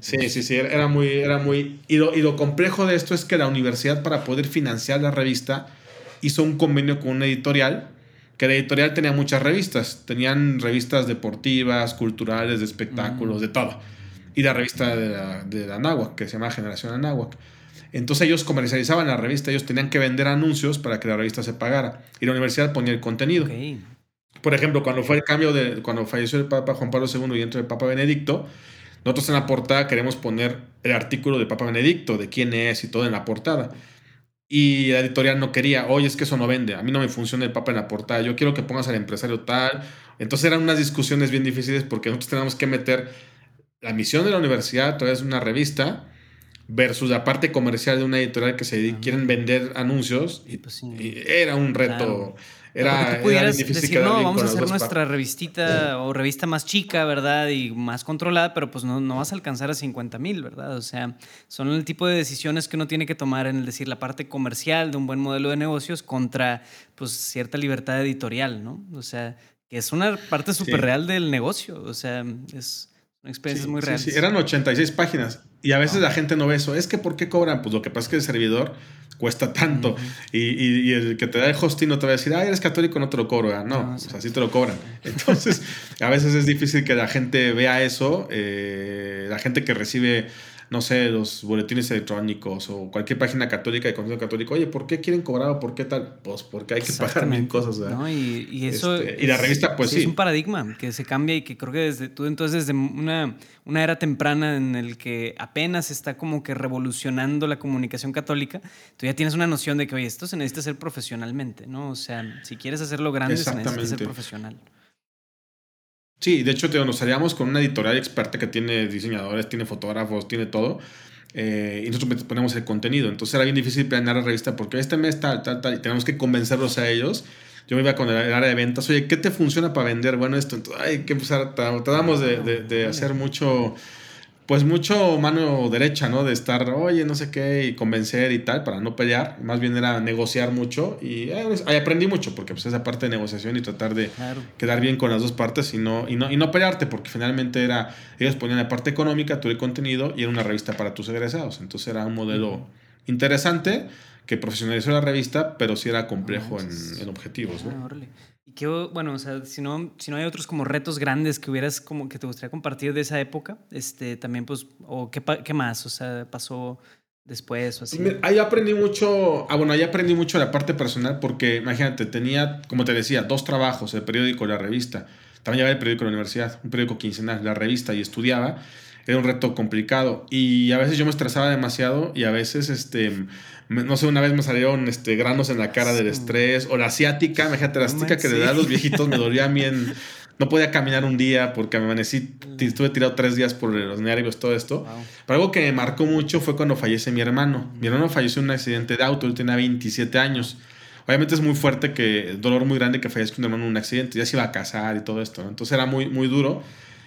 Sí, sí, sí, era muy, era muy. Y lo, y lo complejo de esto es que la universidad, para poder financiar la revista, hizo un convenio con una editorial que la editorial tenía muchas revistas. Tenían revistas deportivas, culturales, de espectáculos, de todo y la revista de la, de Anáhuac, que se llama Generación Anáhuac. Entonces ellos comercializaban la revista, ellos tenían que vender anuncios para que la revista se pagara y la universidad ponía el contenido. Por ejemplo, cuando fue el cambio de, cuando falleció el Papa Juan Pablo II y entró el Papa Benedicto, nosotros en la portada queremos poner el artículo de Papa Benedicto, de quién es y todo en la portada. Y la editorial no quería, oye, es que eso no vende, a mí no me funciona el Papa en la portada, yo quiero que pongas al empresario tal. Entonces eran unas discusiones bien difíciles porque nosotros teníamos que meter la misión de la universidad a través de una revista versus la parte comercial de una editorial que se quieren vender anuncios y, pues era un reto era, difícil decir, no, vamos a hacer nuestra revistita o revista más chica, ¿verdad? Y más controlada, pero pues no, no vas a alcanzar a 50 mil, ¿verdad? O sea, son el tipo de decisiones que uno tiene que tomar en el decir la parte comercial de un buen modelo de negocios contra pues cierta libertad editorial, ¿no? O sea, que es una parte súper real del negocio, o sea, es experiencias muy reales. Sí, eran 86 páginas. Y a veces la gente no ve eso. Es que, ¿por qué cobran? Pues lo que pasa es que el servidor cuesta tanto. y, el que te da el hosting no te va a decir, ah, eres católico, no te lo cobro. No, o sea, sí te lo cobran. Entonces, (laughs) a veces es difícil que la gente vea eso. Eh, la gente que recibe no sé, los boletines electrónicos o cualquier página católica de contenido católico, oye, ¿por qué quieren cobrar o por qué tal? Pues porque hay que pagar mil cosas. ¿no? Y, eso. Este, y la revista, pues sí, Es un paradigma que se cambia y que creo que desde tú, entonces, desde una, una era temprana en el que apenas está como que revolucionando la comunicación católica, tú ya tienes una noción de que, oye, esto se necesita hacer profesionalmente, ¿no? O sea, si quieres hacerlo grande, se necesita ser profesional. Sí, de hecho, nos salíamos con una editorial experta que tiene diseñadores, tiene fotógrafos, tiene todo. Eh, y nosotros ponemos el contenido. Entonces era bien difícil planear la revista porque este mes tal, tal, tal, y tenemos que convencerlos a ellos. Yo me iba con el, área de ventas, oye, ¿qué te funciona para vender? Bueno, esto, entonces, hay que empezar, tratamos de, de, de hacer mucho pues mucho mano derecha, ¿no? De estar, oye, no sé qué, y convencer y tal, para no pelear. Más bien era negociar mucho y eh, ahí aprendí mucho, porque pues esa parte de negociación y tratar de quedar bien con las dos partes y no, y, no, y no pelearte, porque finalmente era, ellos ponían la parte económica, tú el contenido y era una revista para tus egresados. Entonces era un modelo interesante que profesionalizó la revista, pero sí era complejo en, en, objetivos, ¿no? Ah, qué, bueno, o sea, si no, si no hay otros como retos grandes que hubieras como que te gustaría compartir de esa época, este, también pues, o qué, qué más, o sea, pasó después o así. Ahí aprendí mucho, ah, bueno, ahí aprendí mucho la parte personal porque, imagínate, tenía, como te decía, dos trabajos, el periódico y la revista. También llevaba el periódico de la universidad, un periódico quincenal, la revista, y estudiaba. Era un reto complicado. Y a veces yo me estresaba demasiado y a veces, este no sé, una vez me salieron este, granos en la cara del estrés, o la asiática, imagínate, la asiática que le da a los viejitos me dolía a mí en, No podía caminar un día porque me amanecí, mm. estuve tirado tres días por los nervios, todo esto. Pero algo que me marcó mucho fue cuando fallece mi hermano. Mi hermano falleció en un accidente de auto, él tenía 27 años. Obviamente es muy fuerte que, dolor muy grande que fallezca un hermano en un accidente, ya se iba a casar y todo esto, Entonces era muy, muy duro.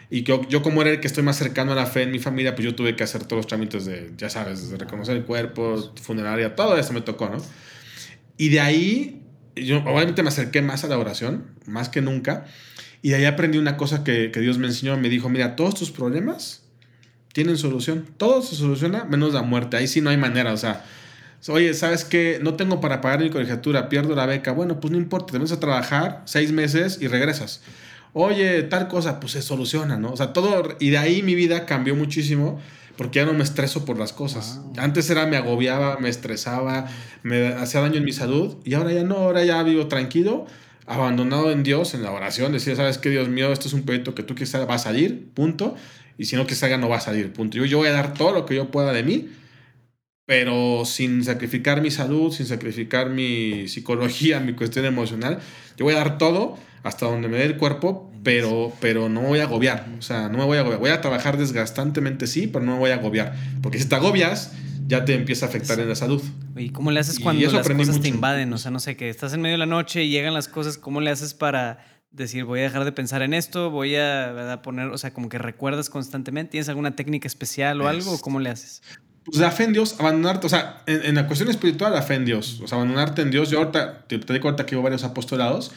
Y yo, yo como era el que estoy más cercano a la fe en mi familia, pues yo tuve que hacer todos los trámites de, ya sabes, de reconocer el cuerpo, funeraria, todo eso me tocó, ¿no? Y de ahí, yo obviamente me acerqué más a la oración, más que nunca. Y de ahí aprendí una cosa que, que Dios me enseñó. Me dijo, mira, todos tus problemas tienen solución. Todo se soluciona menos la muerte. Ahí sí no hay manera, o sea... Oye, ¿sabes qué? No tengo para pagar mi colegiatura, pierdo la beca. Bueno, pues no importa, te vas a trabajar seis meses y regresas oye, tal cosa, pues se soluciona, ¿no? O sea, todo, y de ahí mi vida cambió muchísimo porque ya no me estreso por las cosas. Antes era, me agobiaba, me estresaba, me hacía daño en mi salud, y ahora ya no, ahora ya vivo tranquilo, abandonado en Dios, en la oración, decía, sabes qué, Dios mío, esto es un proyecto que tú quieres va a salir, punto, y si no que salga, no va a salir, punto. Yo, yo voy a dar todo lo que yo pueda de mí, pero sin sacrificar mi salud, sin sacrificar mi psicología, (laughs) mi cuestión emocional, yo voy a dar todo hasta donde me dé el cuerpo, pero, pero no voy a agobiar. O sea, no me voy a agobiar. Voy a trabajar desgastantemente, sí, pero no me voy a agobiar. Porque si te agobias, ya te empieza a afectar en la salud. ¿Y cómo le haces cuando las cosas te invaden? O sea, no sé, que estás en medio de la noche y llegan las cosas, ¿cómo le haces para decir, voy a dejar de pensar en esto, voy a poner, o sea, como que recuerdas constantemente? ¿Tienes alguna técnica especial o algo? ¿O cómo le haces? Pues la fe en Dios, abandonarte, o sea, en, la cuestión espiritual, la fe en Dios, o sea, abandonarte en Dios. Yo ahorita, te, te digo ahorita que hubo varios apostolados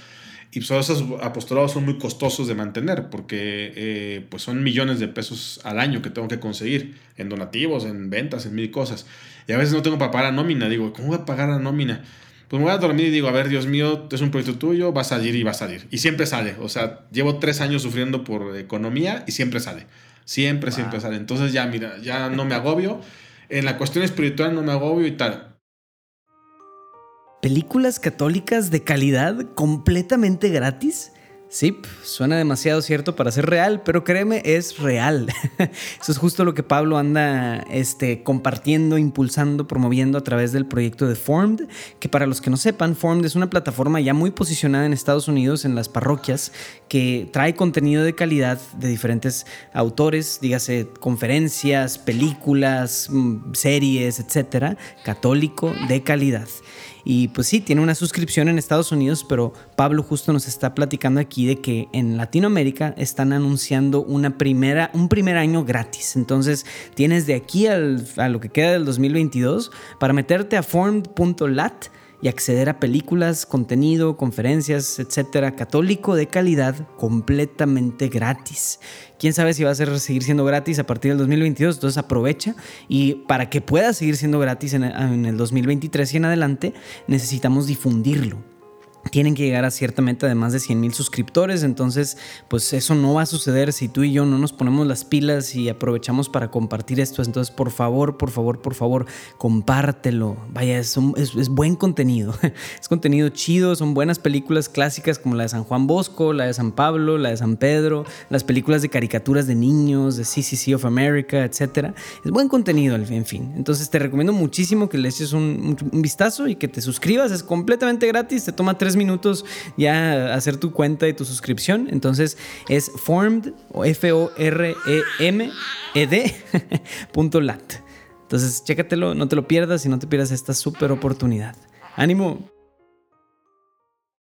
y pues esos apostolados son muy costosos de mantener porque eh, pues son millones de pesos al año que tengo que conseguir en donativos, en ventas, en mil cosas. Y a veces no tengo para pagar la nómina. Digo, ¿cómo voy a pagar la nómina? Pues me voy a dormir y digo, a ver, Dios mío, es un proyecto tuyo, va a salir y va a salir. Y siempre sale. O sea, llevo tres años sufriendo por economía y siempre sale. Siempre, siempre sale. Entonces ya, mira, ya no me agobio. En la cuestión espiritual no me agobio y tal películas católicas de calidad completamente gratis. Sí, suena demasiado cierto para ser real, pero créeme, es real. (laughs) Eso es justo lo que Pablo anda este, compartiendo, impulsando, promoviendo a través del proyecto de Formed, que para los que no sepan, Formed es una plataforma ya muy posicionada en Estados Unidos, en las parroquias, que trae contenido de calidad de diferentes autores, dígase conferencias, películas, mm, series, etcétera, católico de calidad. Y pues sí, tiene una suscripción en Estados Unidos, pero Pablo justo nos está platicando aquí de que en Latinoamérica están anunciando una primera, un primer año gratis. Entonces tienes de aquí a lo que queda del 2022 para meterte a formed.lat y acceder a películas, contenido, conferencias, etcétera, católico de calidad completamente gratis. Quién sabe si va a ser, seguir siendo gratis a partir del 2022, entonces aprovecha y para que pueda seguir siendo gratis en el 2023 y en adelante necesitamos difundirlo tienen que llegar a cierta meta de más de 100 mil suscriptores, entonces pues eso no va a suceder si tú y yo no nos ponemos las pilas y aprovechamos para compartir esto, entonces por favor, por favor, por favor, compártelo, vaya, es, buen contenido, (laughs) es contenido chido, son buenas películas clásicas como la de San Juan Bosco, la de San Pablo, la de San Pedro, las películas de caricaturas de niños, de CCC of America, etc. Es buen contenido, en fin, entonces te recomiendo muchísimo que le eches un vistazo y que te suscribas, es completamente gratis, te toma tres minutos ya hacer tu cuenta y tu suscripción. Entonces es formed o F-O-R-E-M-E-D (laughs) punto lat. Entonces, chécatelo, no te lo pierdas y no te pierdas esta súper oportunidad. ¡Ánimo!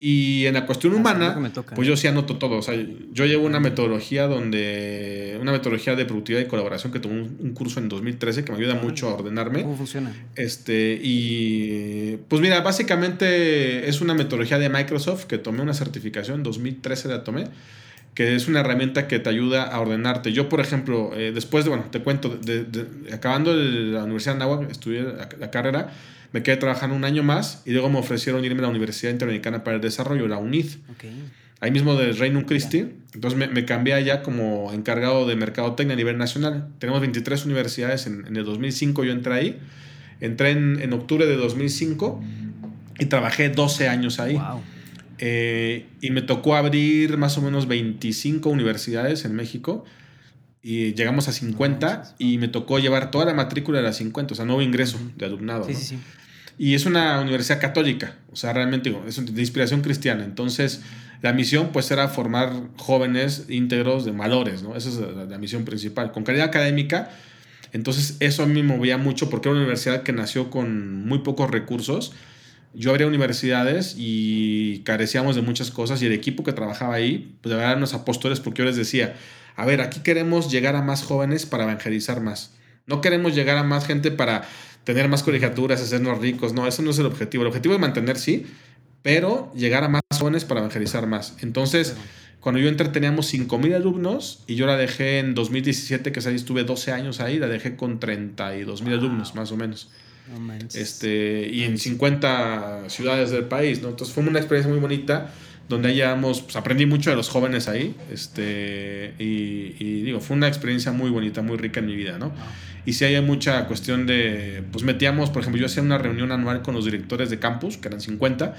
Y en la cuestión humana, pues yo sí anoto todo. O sea, yo llevo una metodología donde. Una metodología de productividad y colaboración que tomé un, curso en 2013 que me ayuda mucho a ordenarme. ¿Cómo funciona? Este, y. Pues mira, básicamente es una metodología de Microsoft que tomé una certificación, en 2013 la tomé, que es una herramienta que te ayuda a ordenarte. Yo, por ejemplo, eh, después de. Bueno, te cuento, de, acabando la Universidad de Nahuatl, estudié la carrera me quedé trabajando un año más y luego me ofrecieron irme a la Universidad Interamericana para el Desarrollo, la UNID. Ahí mismo del Reino Christi. Entonces me, me, cambié allá como encargado de mercadotecnia a nivel nacional. Tenemos 23 universidades en, en el 2005, yo entré ahí. Entré en, en, octubre de 2005 y trabajé 12 años ahí. Eh, y me tocó abrir más o menos 25 universidades en México y llegamos a 50 y me tocó llevar toda la matrícula de las 50, o sea, nuevo ingreso de alumnado. Sí, sí, sí. Y es una universidad católica, o sea, realmente es de inspiración cristiana. Entonces, la misión pues era formar jóvenes íntegros de valores, ¿no? Esa es la, misión principal. Con calidad académica, entonces eso a mí me movía mucho porque era una universidad que nació con muy pocos recursos. Yo abría universidades y carecíamos de muchas cosas y el equipo que trabajaba ahí, pues de verdad eran los apóstoles porque yo les decía, a ver, aquí queremos llegar a más jóvenes para evangelizar más. No queremos llegar a más gente para tener más colegiaturas, hacernos ricos. No, eso no es el objetivo. El objetivo es mantener, sí, pero llegar a más jóvenes para evangelizar más. Entonces, cuando yo entré teníamos 5.000 alumnos y yo la dejé en 2017, que ahí estuve 12 años ahí, la dejé con 32.000 mil alumnos, más o menos. este, y en 50 ciudades del país, ¿no? Entonces fue una experiencia muy bonita donde hayamos, pues aprendí mucho de los jóvenes ahí, este, y, y, digo, fue una experiencia muy bonita, muy rica en mi vida, ¿no? Y sí hay mucha cuestión de, pues metíamos, por ejemplo, yo hacía una reunión anual con los directores de campus, que eran 50,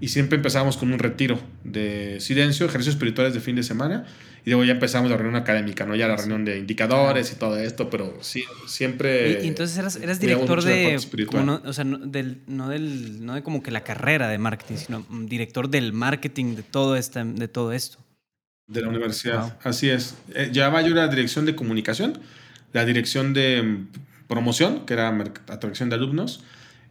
y siempre empezábamos con un retiro de silencio, ejercicios espirituales de fin de semana, y luego ya empezamos la reunión académica, ¿no? Ya la reunión de indicadores y todo esto, pero sí, siempre... Y, entonces eras, eras director de... no, o sea, no, del, no, del, no de como que la carrera de marketing, sino director del marketing de todo, este, de todo esto. De la universidad, así es. Eh, llevaba yo la dirección de comunicación, la dirección de mm, promoción, que era atracción de alumnos,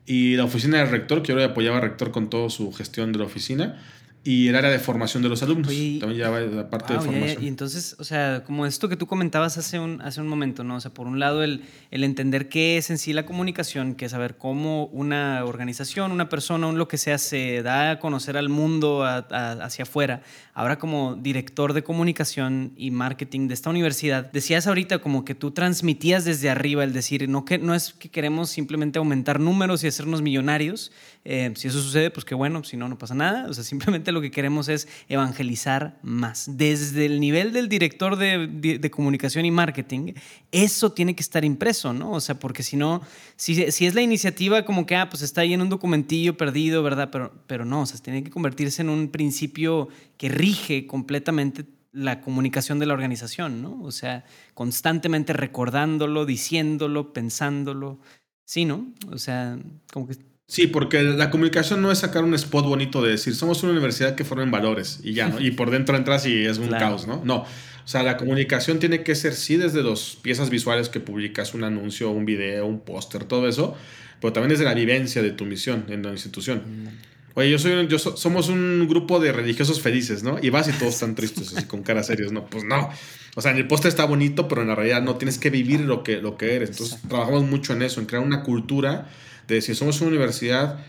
y la oficina del rector, que le apoyaba al rector con toda su gestión de la oficina y el área de formación de los alumnos. También llevaba la parte de formación. Y, entonces, o sea, como esto que tú comentabas hace un, hace un momento, ¿no? O sea, por un lado, el, el entender qué es en sí la comunicación, que es saber cómo una organización, una persona, un lo que sea, se da a conocer al mundo hacia afuera. Ahora, como director de comunicación y marketing de esta universidad, decías ahorita como que tú transmitías desde arriba el decir, no, que, no es que queremos simplemente aumentar números y hacernos millonarios. Eh, si eso sucede, pues qué bueno, si no, no pasa nada. O sea, simplemente lo que queremos es evangelizar más. Desde el nivel del director de, comunicación y marketing, eso tiene que estar impreso, ¿no? O sea, porque si no, si, si, es la iniciativa como que, ah, pues está ahí en un documentillo perdido, ¿verdad? Pero, pero no, o sea, tiene que convertirse en un principio que rige completamente la comunicación de la organización, ¿no? O sea, constantemente recordándolo, diciéndolo, pensándolo. Sí, ¿no? O sea, como que Sí, porque la comunicación no es sacar un spot bonito de decir, somos una universidad que forma valores y ya, ¿no? (laughs) Y por dentro entras y es un caos, ¿no? No. O sea, la comunicación tiene que ser, sí, desde las piezas visuales que publicas, un anuncio, un video, un póster, todo eso, pero también desde la vivencia de tu misión en la institución. Mm. Oye, yo soy, yo somos un grupo de religiosos felices, ¿no? Y vas y todos están tristes, así con cara serios, ¿no? Pues no. O sea, en el póster está bonito, pero en la realidad no tienes que vivir lo que, lo que eres. Entonces, trabajamos mucho en eso, en crear una cultura de si somos una universidad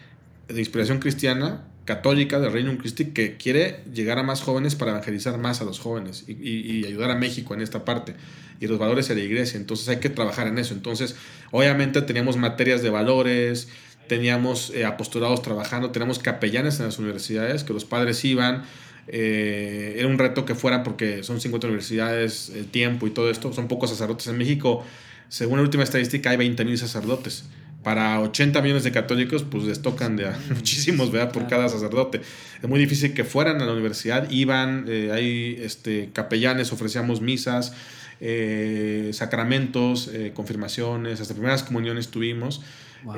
de inspiración cristiana, católica del Reino Christi, que quiere llegar a más jóvenes para evangelizar más a los jóvenes y, ayudar a México en esta parte y los valores de la iglesia. Entonces hay que trabajar en eso. Entonces, obviamente teníamos materias de valores, teníamos eh, apostolados trabajando, teníamos capellanes en las universidades, que los padres iban. Eh, era un reto que fueran porque son 50 universidades, el tiempo y todo esto. Son pocos sacerdotes en México. Según la última estadística, hay 20 mil sacerdotes para 80 millones de católicos, pues les tocan de muchísimos, ¿verdad? Por cada sacerdote. Es muy difícil que fueran a la universidad, iban, eh, hay este, capellanes, ofrecíamos misas, eh, sacramentos, eh, confirmaciones, hasta primeras comuniones tuvimos.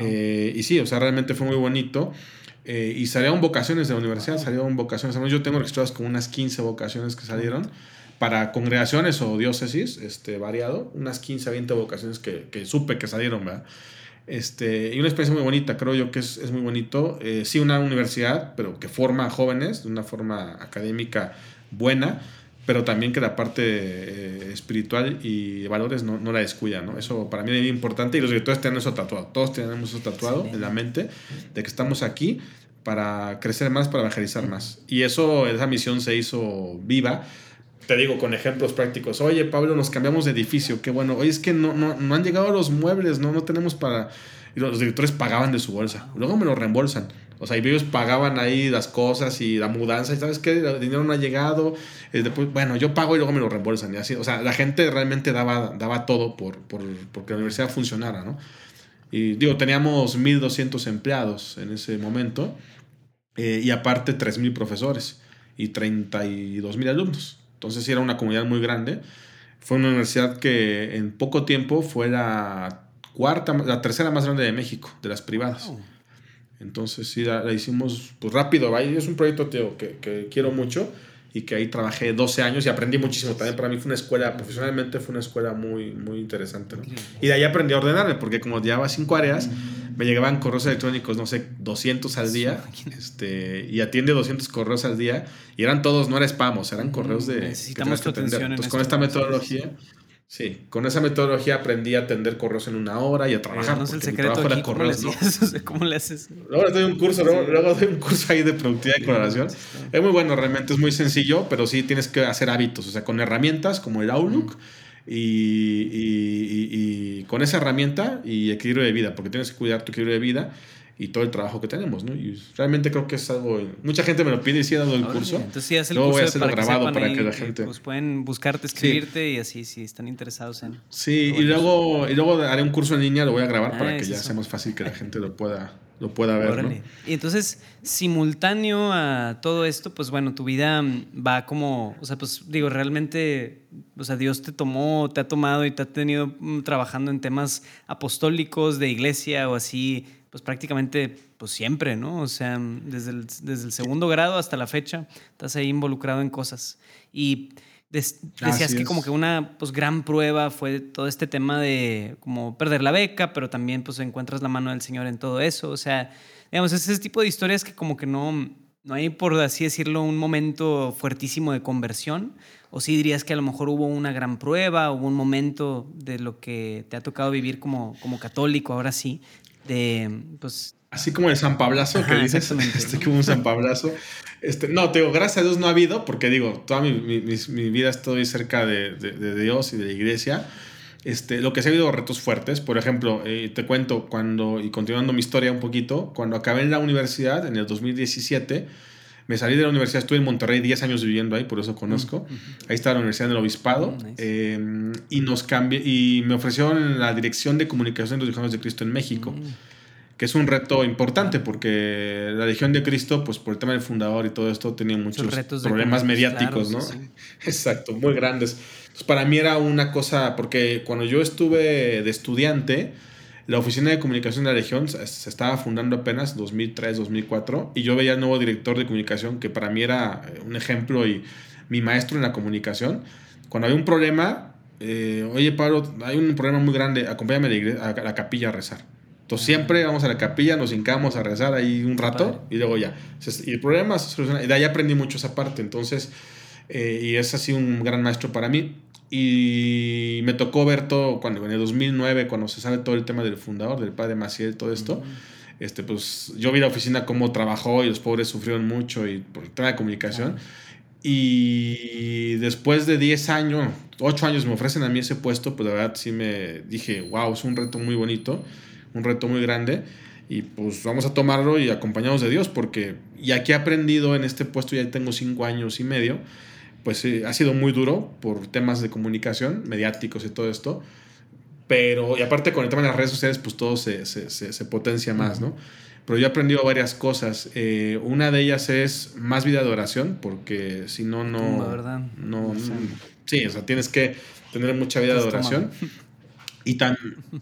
y sí, o sea, realmente fue muy bonito. y salieron vocaciones de la universidad, salieron vocaciones. Yo tengo registradas como unas 15 vocaciones que salieron para congregaciones o diócesis, este, variado, unas 15 a 20 vocaciones que, que supe que salieron, ¿verdad? Este, y una experiencia muy bonita, creo yo que es, es muy bonito. Eh, sí, una universidad, pero que forma a jóvenes de una forma académica buena, pero también que la parte eh, espiritual y de valores no, no, la descuida, ¿no? Eso para mí es muy importante y los directores tienen eso tatuado. Todos tenemos eso tatuado en la mente de que estamos aquí para crecer más, para evangelizar más. Y eso, esa misión se hizo viva te digo con ejemplos prácticos, oye Pablo, nos cambiamos de edificio, qué bueno, oye es que no, no, no han llegado los muebles, no, no tenemos para... Y los directores pagaban de su bolsa, luego me lo reembolsan. O sea, y ellos pagaban ahí las cosas y la mudanza, y sabes qué, el dinero no ha llegado. Y después, bueno, yo pago y luego me lo reembolsan. Y así, o sea, la gente realmente daba, daba todo por, por, porque la universidad funcionara, ¿no? Y digo, teníamos 1.200 empleados en ese momento, eh, y aparte 3.000 profesores y 32.000 alumnos. Entonces sí era una comunidad muy grande. Fue una universidad que en poco tiempo fue la cuarta, la tercera más grande de México, de las privadas. Entonces sí, la, hicimos pues rápido. Es un proyecto que, que quiero mucho y que ahí trabajé 12 años y aprendí muchísimo. También para mí fue una escuela, profesionalmente fue una escuela muy, muy interesante. Y de ahí aprendí a ordenarme, porque como llevaba cinco áreas, me llegaban correos electrónicos, no sé, 200 al día, este, y atiende 200 correos al día, y eran todos, no era spam, eran correos de... Necesitamos que atender. Entonces, con esta metodología... Sí, con esa metodología aprendí a atender correos en una hora y a trabajar. No es el secreto aquí, ¿cómo, le (laughs) ¿cómo le haces? Luego doy un curso, luego, doy un curso ahí de productividad y colaboración. Es muy bueno, realmente es muy sencillo, pero sí tienes que hacer hábitos, o sea, con herramientas como el Outlook. Y, y, y, con esa herramienta y equilibrio de vida, porque tienes que cuidar tu equilibrio de vida y todo el trabajo que tenemos, ¿no? Y realmente creo que es algo... Mucha gente me lo pide y sí he dado el curso. Entonces sí, el curso voy a hacerlo para grabado para que la gente... Pues pueden buscarte, escribirte y así si están interesados en... Sí, y luego, y luego haré un curso en línea, lo voy a grabar para ah, que ya sea más fácil que la (laughs) gente lo pueda lo pueda ver. Y entonces, simultáneo a todo esto, pues bueno, tu vida va como, o sea, pues digo, realmente, o sea, Dios te tomó, te ha tomado y te ha tenido mm, trabajando en temas apostólicos de iglesia o así, pues prácticamente, pues siempre, ¿no? O sea, desde el, desde el segundo grado hasta la fecha, estás ahí involucrado en cosas. Y decías que como que una pues, gran prueba fue todo este tema de como perder la beca, pero también pues encuentras la mano del Señor en todo eso. O sea, digamos, es ese tipo de historias que como que no, no hay, por así decirlo, un momento fuertísimo de conversión. O sí dirías que a lo mejor hubo una gran prueba, hubo un momento de lo que te ha tocado vivir como, como católico, ahora sí, de pues Así como el San Pablazo que dices, este, como un San Pablazo. Este, no, te digo, gracias a Dios no ha habido, porque digo, toda mi, mi, mi vida estoy cerca de, de, de, Dios y de la iglesia. Este, lo que se ha habido retos fuertes, por ejemplo, eh, te cuento cuando, y continuando mi historia un poquito, cuando acabé en la universidad en el 2017, me salí de la universidad, estuve en Monterrey 10 años viviendo ahí, por eso conozco. Mm, ahí estaba la Universidad del Obispado. Mm, em, y, nos cambié, y me ofrecieron la dirección de comunicación de los hijos de Cristo en México. Mm que es un reto importante porque la Legión de Cristo, pues por el tema del fundador y todo esto, tenía muchos problemas mediáticos, ¿no? (laughs) Exacto, muy grandes. Entonces, para mí era una cosa, porque cuando yo estuve de estudiante, la oficina de comunicación de la Legión se estaba fundando apenas 2003, 2004, y yo veía al nuevo director de comunicación, que para mí era eh, un ejemplo y mi maestro en la comunicación. Cuando había un problema, eh, oye Pablo, hay un problema muy grande, acompáñame a la capilla a rezar entonces siempre vamos a la capilla, nos hincamos a rezar ahí un rato y luego ya. Y el problema se soluciona. Y de ahí aprendí mucho esa parte. Entonces, eh, y es así un gran maestro para mí. Y me tocó ver todo cuando en el 2009, cuando se sabe todo el tema del fundador, del padre Maciel, todo esto. este, pues yo vi la oficina cómo trabajó y los pobres sufrieron mucho y por el tema de comunicación. Y después de 10 años, 8 años me ofrecen a mí ese puesto, pues la verdad sí me dije, wow, es un reto muy bonito, un reto muy grande. Y pues vamos a tomarlo y acompañados de Dios, porque ya que he aprendido en este puesto, ya tengo 5 años y medio, pues eh, ha sido muy duro por temas de comunicación, mediáticos y todo esto. Pero, y aparte con el tema de las redes sociales, pues todo se, se, se, potencia más, ¿no? Pero yo he aprendido varias cosas. Eh, una de ellas es más vida de oración, porque si no, no. ¿verdad? No, sí, o sea, tienes que tener mucha vida de oración. Y, tan,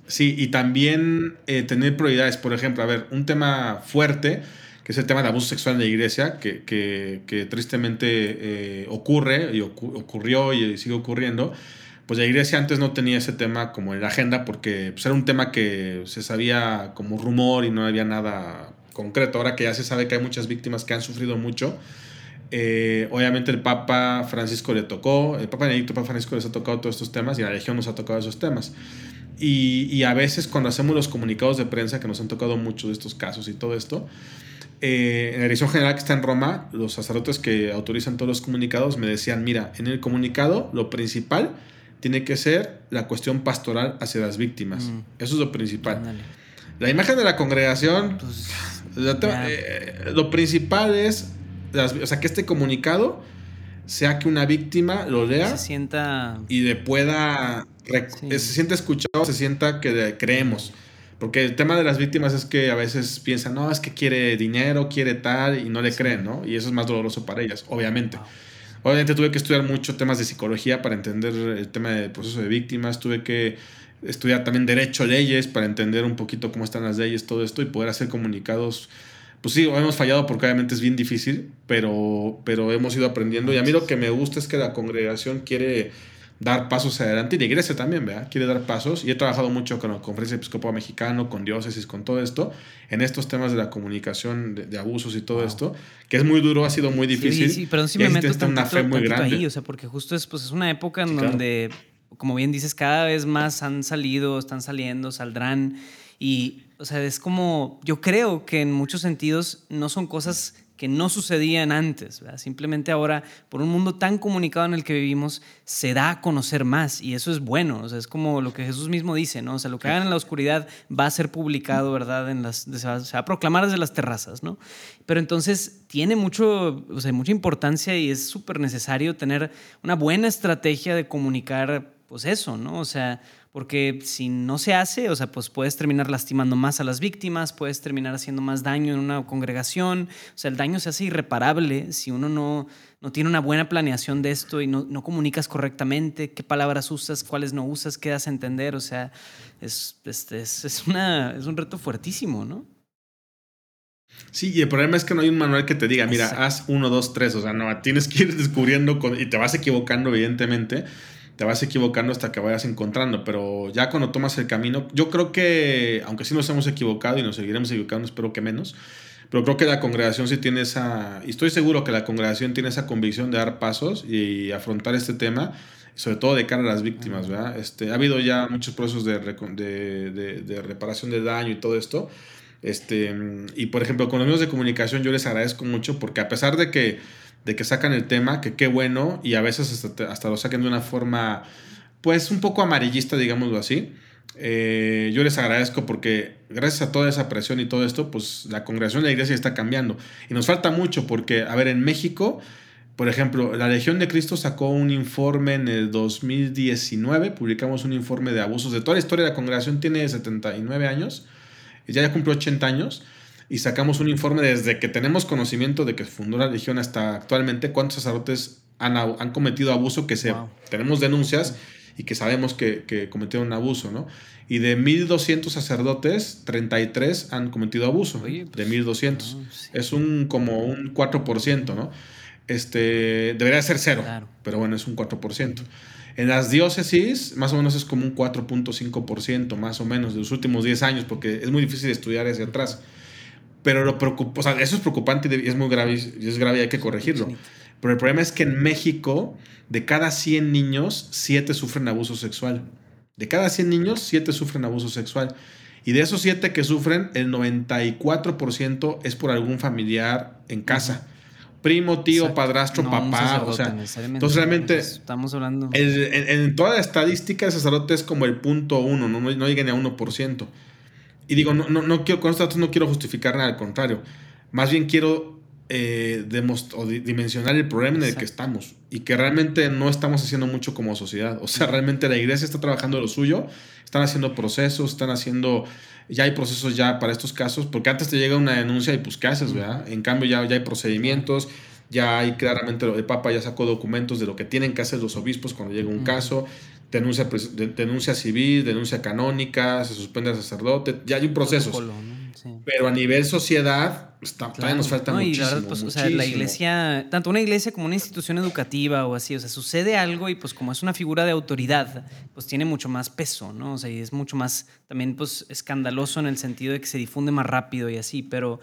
sí, y también eh, tener prioridades. Por ejemplo, a ver, un tema fuerte, que es el tema de abuso sexual en la iglesia, que, que, que tristemente eh, ocurre y ocurrió y sigue ocurriendo pues la iglesia antes no tenía ese tema como en la agenda porque pues, era un tema que se sabía como rumor y no había nada concreto. Ahora que ya se sabe que hay muchas víctimas que han sufrido mucho, eh, obviamente el Papa Francisco le tocó, el Papa Benedicto, el Papa Francisco les ha tocado todos estos temas y la Legión nos ha tocado esos temas. Y, y, a veces cuando hacemos los comunicados de prensa, que nos han tocado muchos de estos casos y todo esto, eh, en la dirección general que está en Roma, los sacerdotes que autorizan todos los comunicados me decían, mira, en el comunicado lo principal tiene que ser la cuestión pastoral hacia las víctimas. Mm. Eso es lo principal. La imagen de la congregación, pues, eh, lo principal es, o sea, que este comunicado sea que una víctima lo lea se sienta y de pueda se sienta escuchado, se sienta que creemos. Porque el tema de las víctimas es que a veces piensan, no, es que quiere dinero, quiere tal, y no le creen, ¿no? Y eso es más doloroso para ellas, obviamente. Obviamente tuve que estudiar mucho temas de psicología para entender el tema del proceso de víctimas, tuve que estudiar también derecho, leyes, para entender un poquito cómo están las leyes, todo esto, y poder hacer comunicados. Pues sí, hemos fallado porque obviamente es bien difícil, pero, pero hemos ido aprendiendo. Y a mí lo que me gusta es que la congregación quiere dar pasos adelante y la iglesia también, ¿verdad? Quiere dar pasos y he trabajado mucho con la Conferencia Episcopal Mexicano, con diócesis, con todo esto, en estos temas de la comunicación, de, abusos y todo esto, que es muy duro, ha sido muy difícil. Sí, sí, pero sí me meto una fe muy grande. ahí, o sea, porque justo es, pues, es una época en donde, como bien dices, cada vez más han salido, están saliendo, saldrán y, o sea, es como, yo creo que en muchos sentidos no son cosas que no sucedían antes. Simplemente ahora, por un mundo tan comunicado en el que vivimos, se da a conocer más y eso es bueno. O sea, es como lo que Jesús mismo dice, ¿no? O sea, lo que hagan en la oscuridad va a ser publicado, ¿verdad? En las, se, va, a proclamar desde las terrazas, ¿no? Pero entonces tiene mucho, o sea, mucha importancia y es súper necesario tener una buena estrategia de comunicar, pues eso, ¿no? O sea, porque si no se hace, o sea, pues puedes terminar lastimando más a las víctimas, puedes terminar haciendo más daño en una congregación, o sea, el daño se hace irreparable si uno no, no tiene una buena planeación de esto y no, no comunicas correctamente, qué palabras usas, cuáles no usas, qué das a entender, o sea, es, es, es, una, es un reto fuertísimo, ¿no? Sí, y el problema es que no hay un manual que te diga, mira, haz uno, dos, tres, o sea, no, tienes que ir descubriendo y te vas equivocando, evidentemente te vas equivocando hasta que vayas encontrando, pero ya cuando tomas el camino, yo creo que, aunque sí nos hemos equivocado y nos seguiremos equivocando, espero que menos, pero creo que la congregación sí tiene esa, y estoy seguro que la congregación tiene esa convicción de dar pasos y afrontar este tema, sobre todo de cara a las víctimas, ¿verdad? Este, ha habido ya muchos procesos de, de, de, reparación de daño y todo esto, este, y por ejemplo, con los medios de comunicación yo les agradezco mucho porque a pesar de que de que sacan el tema, que qué bueno, y a veces hasta, lo saquen de una forma, pues un poco amarillista, digámoslo así. Eh, yo les agradezco porque gracias a toda esa presión y todo esto, pues la congregación de la iglesia está cambiando. Y nos falta mucho porque, a ver, en México, por ejemplo, la Legión de Cristo sacó un informe en el 2019, publicamos un informe de abusos de toda la historia de la congregación, tiene 79 años, ya cumplió 80 años y sacamos un informe desde que tenemos conocimiento de que fundó la Legión hasta actualmente, cuántos sacerdotes han, han cometido abuso, que se, tenemos denuncias y que sabemos que, que cometieron abuso, ¿no? Y de 1.200 sacerdotes, 33 han cometido abuso, de 1.200. Es un como un 4%, ¿no? Este, debería ser cero, pero bueno, es un 4%. En las diócesis, más o menos es como un 4.5%, más o menos, de los últimos 10 años, porque es muy difícil estudiar hacia atrás. Pero lo preocupa, o sea, eso es preocupante y es muy grave, y es grave y hay que corregirlo. Pero el problema es que en México, de cada 100 niños, 7 sufren abuso sexual. De cada 100 niños, 7 sufren abuso sexual. Y de esos siete que sufren, el 94% es por algún familiar en casa. Primo, tío, padrastro, papá. O sea, entonces realmente. Estamos hablando. en, toda la estadística, el sacerdote es como el punto uno, no, no, llega ni a 1%. Y digo, no, no, no quiero, con estos datos no quiero justificar nada, al contrario. Más bien quiero eh, o dimensionar el problema en el que estamos y que realmente no estamos haciendo mucho como sociedad. O sea, realmente la iglesia está trabajando lo suyo, están haciendo procesos, están haciendo, ya hay procesos ya para estos casos, porque antes te llega una denuncia y pues ¿qué haces, verdad? En cambio ya, ya hay procedimientos, ya hay claramente, el Papa ya sacó documentos de lo que tienen que hacer los obispos cuando llega un caso, denuncia, denuncia civil, denuncia canónica, se suspende al sacerdote, ya hay un proceso. Pero a nivel sociedad, está, todavía nos falta muchísimo, la pues, o sea, la iglesia, tanto una iglesia como una institución educativa o así, o sea, sucede algo y pues como es una figura de autoridad, pues tiene mucho más peso, ¿no? O sea, y es mucho más también pues escandaloso en el sentido de que se difunde más rápido y así, pero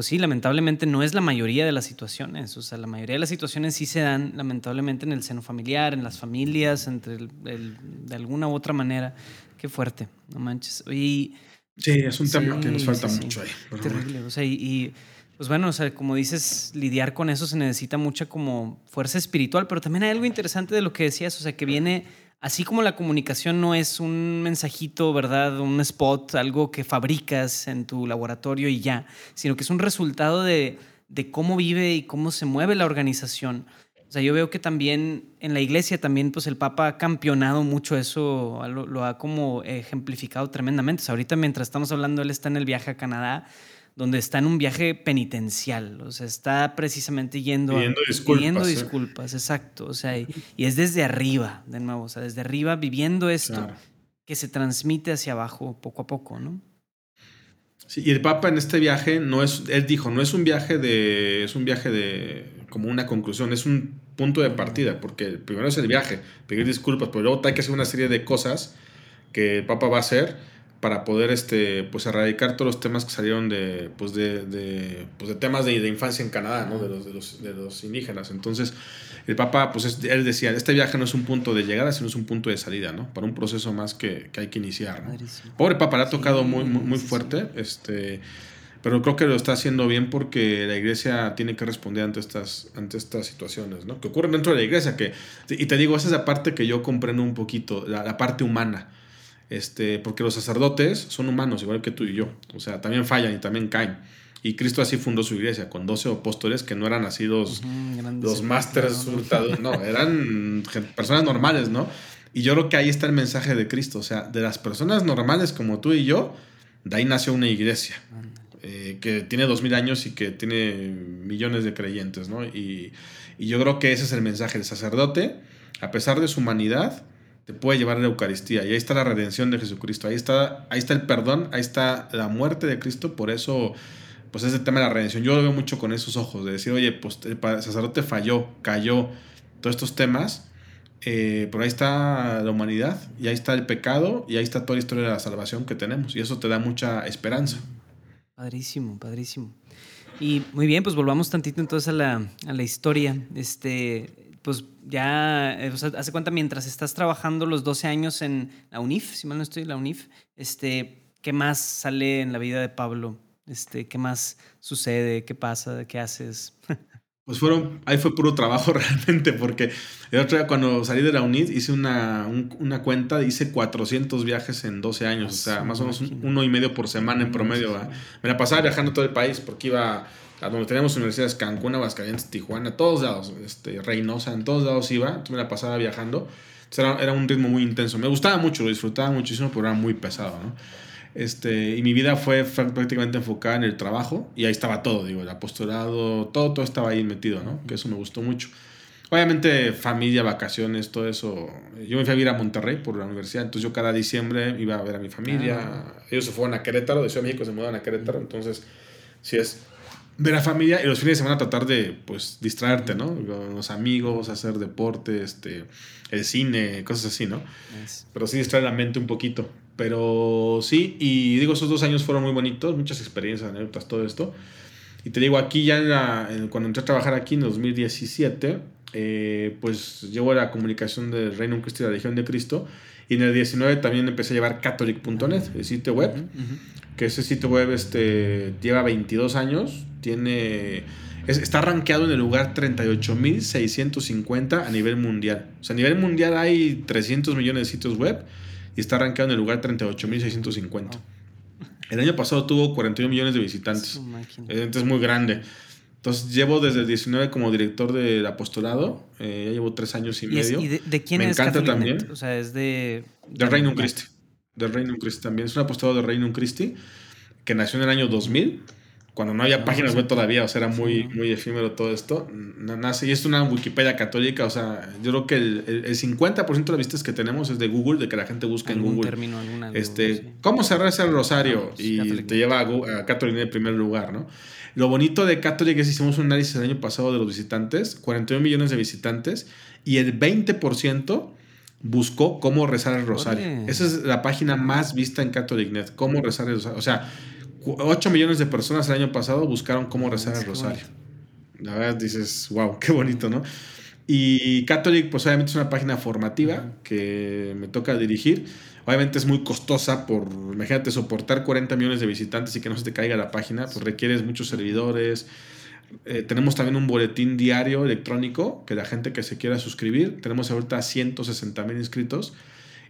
pues sí, lamentablemente no es la mayoría de las situaciones, o sea, la mayoría de las situaciones sí se dan lamentablemente en el seno familiar, en las familias, entre de alguna u otra manera. Qué fuerte, no manches. Y Sí, es un tema que nos falta mucho ahí. Terrible. O sea, y, pues bueno, o sea, como dices, lidiar con eso se necesita mucha como fuerza espiritual, pero también hay algo interesante de lo que decías, o sea, que viene, así como la comunicación no es un mensajito, ¿verdad? Un spot, algo que fabricas en tu laboratorio y ya, sino que es un resultado de, cómo vive y cómo se mueve la organización. O sea, yo veo que también en la iglesia también pues el Papa ha campeonado mucho eso, lo, ha como ejemplificado tremendamente. O sea, ahorita mientras estamos hablando, él está en el viaje a Canadá, donde está en un viaje penitencial, o sea, está precisamente yendo pidiendo disculpas. Pidiendo disculpas, exacto. O sea, y, es desde arriba, de nuevo, o sea, desde arriba viviendo esto que se transmite hacia abajo poco a poco, ¿no? Sí, y el Papa en este viaje no es, él dijo, no es un viaje de, es un viaje de, como una conclusión, es un punto de partida, porque primero es el viaje, pedir disculpas, pero luego hay que hacer una serie de cosas que el Papa va a hacer para poder este, pues, erradicar todos los temas que salieron de, pues, de, de, pues, de temas de, de, infancia en Canadá, ¿no? de, los, de, los, de los indígenas. Entonces, el Papa, pues él decía, este viaje no es un punto de llegada, sino es un punto de salida, ¿no? Para un proceso más que, que hay que iniciar, ¿no? Pobre Papa, le ha tocado muy, muy, fuerte, este, pero creo que lo está haciendo bien porque la iglesia tiene que responder ante estas, ante estas situaciones, ¿no? Que ocurren dentro de la iglesia, que, y te digo, esa es la parte que yo comprendo un poquito, la, la parte humana este, porque los sacerdotes son humanos, igual que tú y yo. O sea, también fallan y también caen. Y Cristo así fundó su iglesia, con 12 apóstoles que no eran nacidos los másteres no, eran personas normales, ¿no? Y yo creo que ahí está el mensaje de Cristo, o sea, de las personas normales como tú y yo, de ahí nació una iglesia, eh, que tiene dos mil años y que tiene millones de creyentes, ¿no? Y, y yo creo que ese es el mensaje del sacerdote, a pesar de su humanidad, te puede llevar a la Eucaristía. Y ahí está la redención de Jesucristo. Ahí está, ahí está el perdón, ahí está la muerte de Cristo. Por eso, pues ese tema de la redención, yo lo veo mucho con esos ojos, de decir, oye, pues el sacerdote falló, cayó, todos estos temas. Eh, pero ahí está la humanidad, y ahí está el pecado, y ahí está toda la historia de la salvación que tenemos. Y eso te da mucha esperanza. Padrísimo, padrísimo. Y muy bien, pues volvamos tantito entonces a la, a la historia. Este, pues ya, eh, hace cuenta, mientras estás trabajando los 12 años en la UNIF, si mal no estoy, la UNIF, este, ¿qué más sale en la vida de Pablo? Este, ¿Qué más sucede? ¿Qué pasa? ¿Qué haces? (laughs) Pues fueron, ahí fue puro trabajo (laughs) realmente, porque el otro día cuando salí de la UNIF hice una, una cuenta, hice 400 viajes en 12 años, o sea, más o menos uno y medio por semana en promedio. Me la pasaba viajando todo el país porque iba a donde teníamos universidades, Cancún, Aguascalientes, Tijuana, todos lados, este, Reynosa, en todos lados iba, entonces me la pasaba viajando. Era, era, un ritmo muy intenso. Me gustaba mucho, lo disfrutaba muchísimo, pero era muy pesado, ¿no? Este, y mi vida fue prácticamente enfocada en el trabajo y ahí estaba todo, digo, el apostolado, todo, todo estaba ahí metido, ¿no? Que eso me gustó mucho. Obviamente familia, vacaciones, todo eso. Yo me fui a vivir a Monterrey por la universidad, entonces yo cada diciembre iba a ver a mi familia. Ah. Ellos se fueron a Querétaro, de Ciudad de México se mudaron a Querétaro, entonces sí es ver a familia y los fines de semana tratar de, pues, distraerte, ¿no? Con los amigos, hacer deporte, este, el cine, cosas así, ¿no? Pero sí distraer la mente un poquito. Pero sí, y digo, esos dos años fueron muy bonitos, muchas experiencias, anécdotas, todo esto. Y te digo, aquí ya cuando entré a trabajar aquí en 2017, eh, pues llevo la comunicación del Reino Cristo y la Legión de Cristo. Y en el 19 también empecé a llevar catholic.net, el sitio web, que ese sitio web este, lleva 22 años, tiene está rankeado en el lugar 38.650 a nivel mundial. O sea, a nivel mundial hay 300 millones de sitios web y está rankeado en el lugar 38.650. El año pasado tuvo 41 millones de visitantes. Es muy grande. Entonces llevo desde el 19 como director del apostolado. Eh, ya llevo tres años y, medio. ¿Y de, quién Me encanta también. O sea, es de... Del Reino Christi. Del Reino Christi también. Es un apostolado del Reino Christi que nació en el año 2000 cuando no había ah, páginas web todavía, o sea, era muy, muy efímero todo esto, nace, y es una Wikipedia católica, o sea, yo creo que el, el, 50% de las vistas que tenemos es de Google, de que la gente busca en Google. Término, alguna, este, ¿Cómo cerrar ese rosario? y te lleva a, a Catholic en primer lugar, ¿no? Lo bonito de Catholic es que hicimos un análisis el año pasado de los visitantes, 41 millones de visitantes, y el 20% buscó cómo rezar el rosario. Esa es la página más vista en CatholicNet, cómo rezar el rosario. O sea, 8 millones de personas el año pasado buscaron cómo rezar el rosario. La verdad dices, wow, qué bonito, ¿no? Y Catholic, pues obviamente es una página formativa que me toca dirigir. Obviamente es muy costosa por, imagínate, soportar 40 millones de visitantes y que no se te caiga la página, pues requieres muchos servidores. Eh, tenemos también un boletín diario electrónico que la gente que se quiera suscribir, tenemos ahorita 160 mil inscritos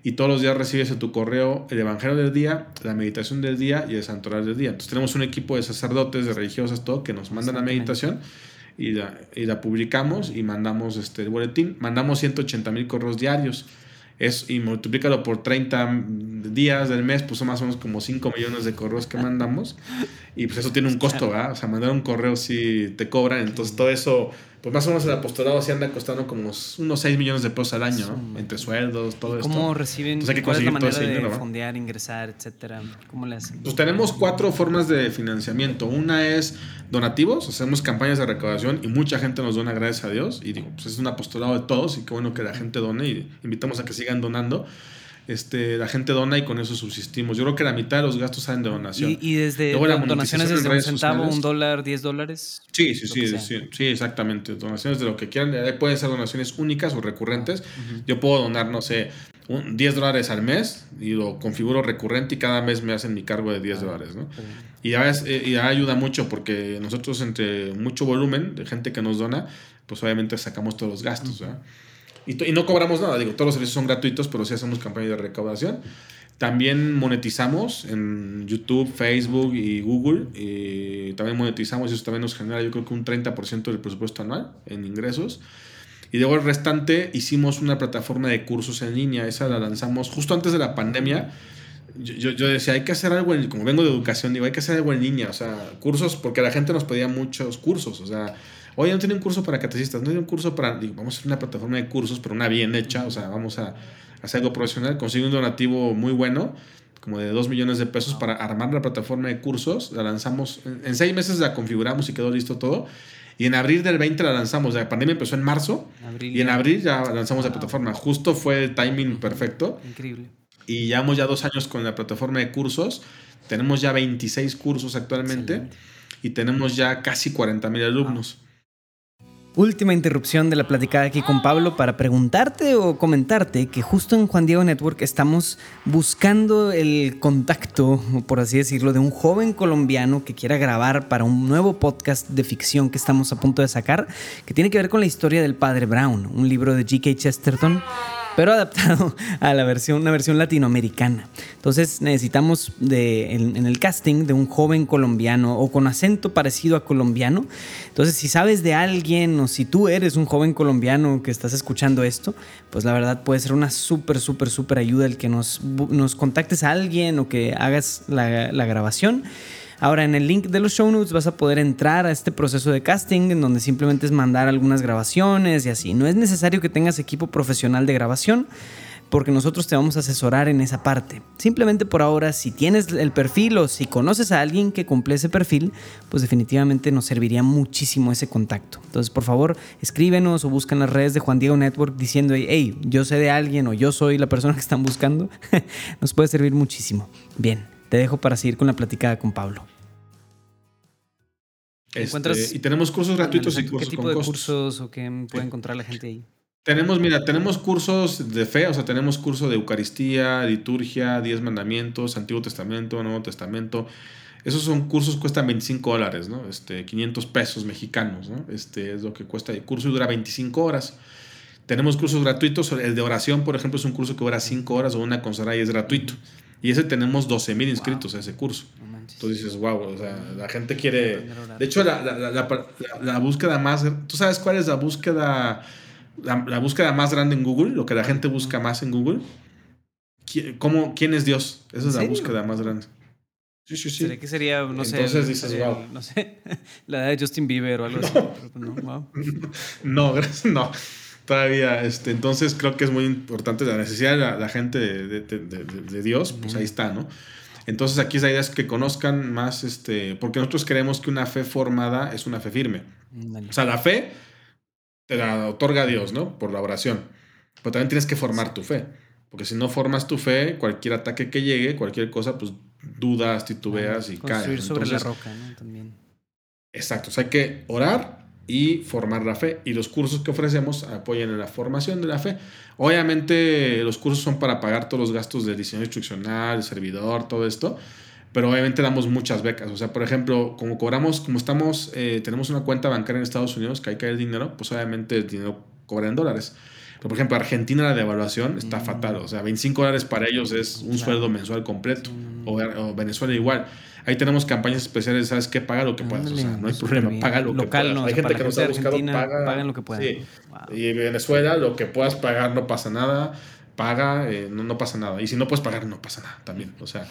y todos los días recibes en tu correo el Evangelio del día, la meditación del día y el santoral del día. Entonces tenemos un equipo de sacerdotes, de religiosas, todo, que nos mandan la meditación y la, y la publicamos y mandamos este, el boletín. Mandamos 180 mil correos diarios. Es, y multiplícalo por 30 días del mes, pues son más o menos como 5 millones de correos que mandamos. (laughs) Y pues eso tiene un costo, ¿verdad? O sea, mandar un correo sí te cobran. Entonces todo eso pues más o menos el apostolado sí anda costando como unos 6 millones de pesos al año, ¿no? Entre sueldos, todo esto. ¿Cómo reciben? Entonces hay que ¿Cuál es la manera de fondear, ingresar, etcétera? ¿Cómo le hacen? Pues tenemos cuatro formas de financiamiento. Una es donativos, hacemos campañas de recaudación y mucha gente nos dona, gracias a Dios. Y digo, pues es un apostolado de todos y qué bueno que la gente done y invitamos a que sigan donando este, la gente dona y con eso subsistimos. Yo creo que la mitad de los gastos salen de donación. ¿Y, desde donaciones desde un centavo, un dólar, diez dólares? Sí, sí, sí, sí, exactamente. Donaciones de lo que quieran. Pueden ser donaciones únicas o recurrentes. Yo puedo donar, no sé, un, 10 dólares al mes y lo configuro recurrente y cada mes me hacen mi cargo de 10 ah, dólares, ¿no? Y ya, eh, y ayuda mucho porque nosotros entre mucho volumen de gente que nos dona, pues obviamente sacamos todos los gastos, ¿verdad? Y, no cobramos nada, digo, todos los servicios son gratuitos, pero sí hacemos campaña de recaudación. También monetizamos en YouTube, Facebook y Google. Y también monetizamos y eso también nos genera yo creo que un 30% del presupuesto anual en ingresos. Y luego el restante hicimos una plataforma de cursos en línea. Esa la lanzamos justo antes de la pandemia. Yo, yo, decía, hay que hacer algo, en, como vengo de educación, digo, hay que hacer algo en línea. O sea, cursos, porque la gente nos pedía muchos cursos. O sea, Oye, no tiene un curso para catecistas, no tiene un curso para. vamos a hacer una plataforma de cursos, pero una bien hecha, o sea, vamos a, hacer algo profesional. Conseguí un donativo muy bueno, como de 2 millones de pesos para armar la plataforma de cursos. La lanzamos, en, seis meses la configuramos y quedó listo todo. Y en abril del 20 la lanzamos. La pandemia empezó en marzo. y en abril ya lanzamos la plataforma. Justo fue el timing perfecto. Increíble. Y llevamos ya dos años con la plataforma de cursos. Tenemos ya 26 cursos actualmente. Y tenemos ya casi 40 mil alumnos. Última interrupción de la platicada aquí con Pablo para preguntarte o comentarte que justo en Juan Diego Network estamos buscando el contacto, por así decirlo, de un joven colombiano que quiera grabar para un nuevo podcast de ficción que estamos a punto de sacar, que tiene que ver con la historia del padre Brown, un libro de G.K. Chesterton pero adaptado (laughs) a la versión, una versión latinoamericana. Entonces necesitamos de, en, el casting de un joven colombiano o con acento parecido a colombiano. Entonces si sabes de alguien o si tú eres un joven colombiano que estás escuchando esto, pues la verdad puede ser una súper, súper, súper ayuda el que nos, nos contactes a alguien o que hagas la, la grabación. Ahora, en el link de los show notes vas a poder entrar a este proceso de casting en donde simplemente es mandar algunas grabaciones y así. No es necesario que tengas equipo profesional de grabación porque nosotros te vamos a asesorar en esa parte. Simplemente por ahora, si tienes el perfil o si conoces a alguien que cumple ese perfil, pues definitivamente nos serviría muchísimo ese contacto. Entonces, por favor, escríbenos o busca en las redes de Juan Diego Network diciendo, hey, yo sé de alguien o yo soy la persona que están buscando. (laughs) nos puede servir muchísimo. Bien te dejo para seguir con la platicada con Pablo. Este, y tenemos cursos gratuitos y cursos ¿Qué tipo de cursos o qué puede encontrar la gente ahí? Tenemos, mira, tenemos cursos de fe, o sea, tenemos curso de Eucaristía, liturgia, Diez Mandamientos, Antiguo Testamento, Nuevo Testamento. Esos son cursos cuestan 25 dólares, ¿no? Este, 500 pesos mexicanos, ¿no? Este es lo que cuesta el curso y dura 25 horas. Tenemos cursos gratuitos, el de oración, por ejemplo, es un curso que dura 5 horas o una consagrada y es gratuito. Y ese tenemos 12 mil inscritos a ese curso. Entonces dices, wow, o sea, la gente quiere... De hecho, la, la, la, la, búsqueda más... ¿Tú sabes cuál es la búsqueda, la, búsqueda más grande en Google? Lo que la gente busca más en Google. ¿Cómo, ¿Quién es Dios? Esa es la búsqueda más grande. Sí, sí, sí. que sería, no sé. Entonces dices, wow. No sé, (laughs) la de Justin Bieber o algo (laughs) así. Pues no, wow. (laughs) no, no todavía. Este, entonces creo que es muy importante la necesidad de la, gente de, de, de, Dios, pues ahí está, ¿no? Entonces aquí la idea es que conozcan más, este, porque nosotros creemos que una fe formada es una fe firme. O sea, la fe te la otorga Dios, ¿no? Por la oración. Pero también tienes que formar tu fe. Porque si no formas tu fe, cualquier ataque que llegue, cualquier cosa, pues dudas, titubeas y caes. Construir sobre la roca, ¿no? También. Exacto. O sea, hay que orar, y formar la fe. Y los cursos que ofrecemos apoyan en la formación de la fe. Obviamente los cursos son para pagar todos los gastos de diseño instruccional, servidor, todo esto. Pero obviamente damos muchas becas. O sea, por ejemplo, como cobramos, como estamos, eh, tenemos una cuenta bancaria en Estados Unidos que hay que el dinero, pues obviamente el dinero cobra en dólares. Pero por ejemplo, Argentina la devaluación está mm. fatal. O sea, 25 dólares para ellos es un sueldo mensual completo. O, o Venezuela igual. Ahí tenemos campañas especiales, ¿sabes qué? Paga lo que puedas. O sea, no hay problema, paga lo que puedas. hay gente que nos ha buscado, paga. Pagan lo que puedan. Sí. Y Venezuela, lo que puedas pagar no pasa nada. Paga, eh, no, no pasa nada. Y si no puedes pagar, no pasa nada también. O sea,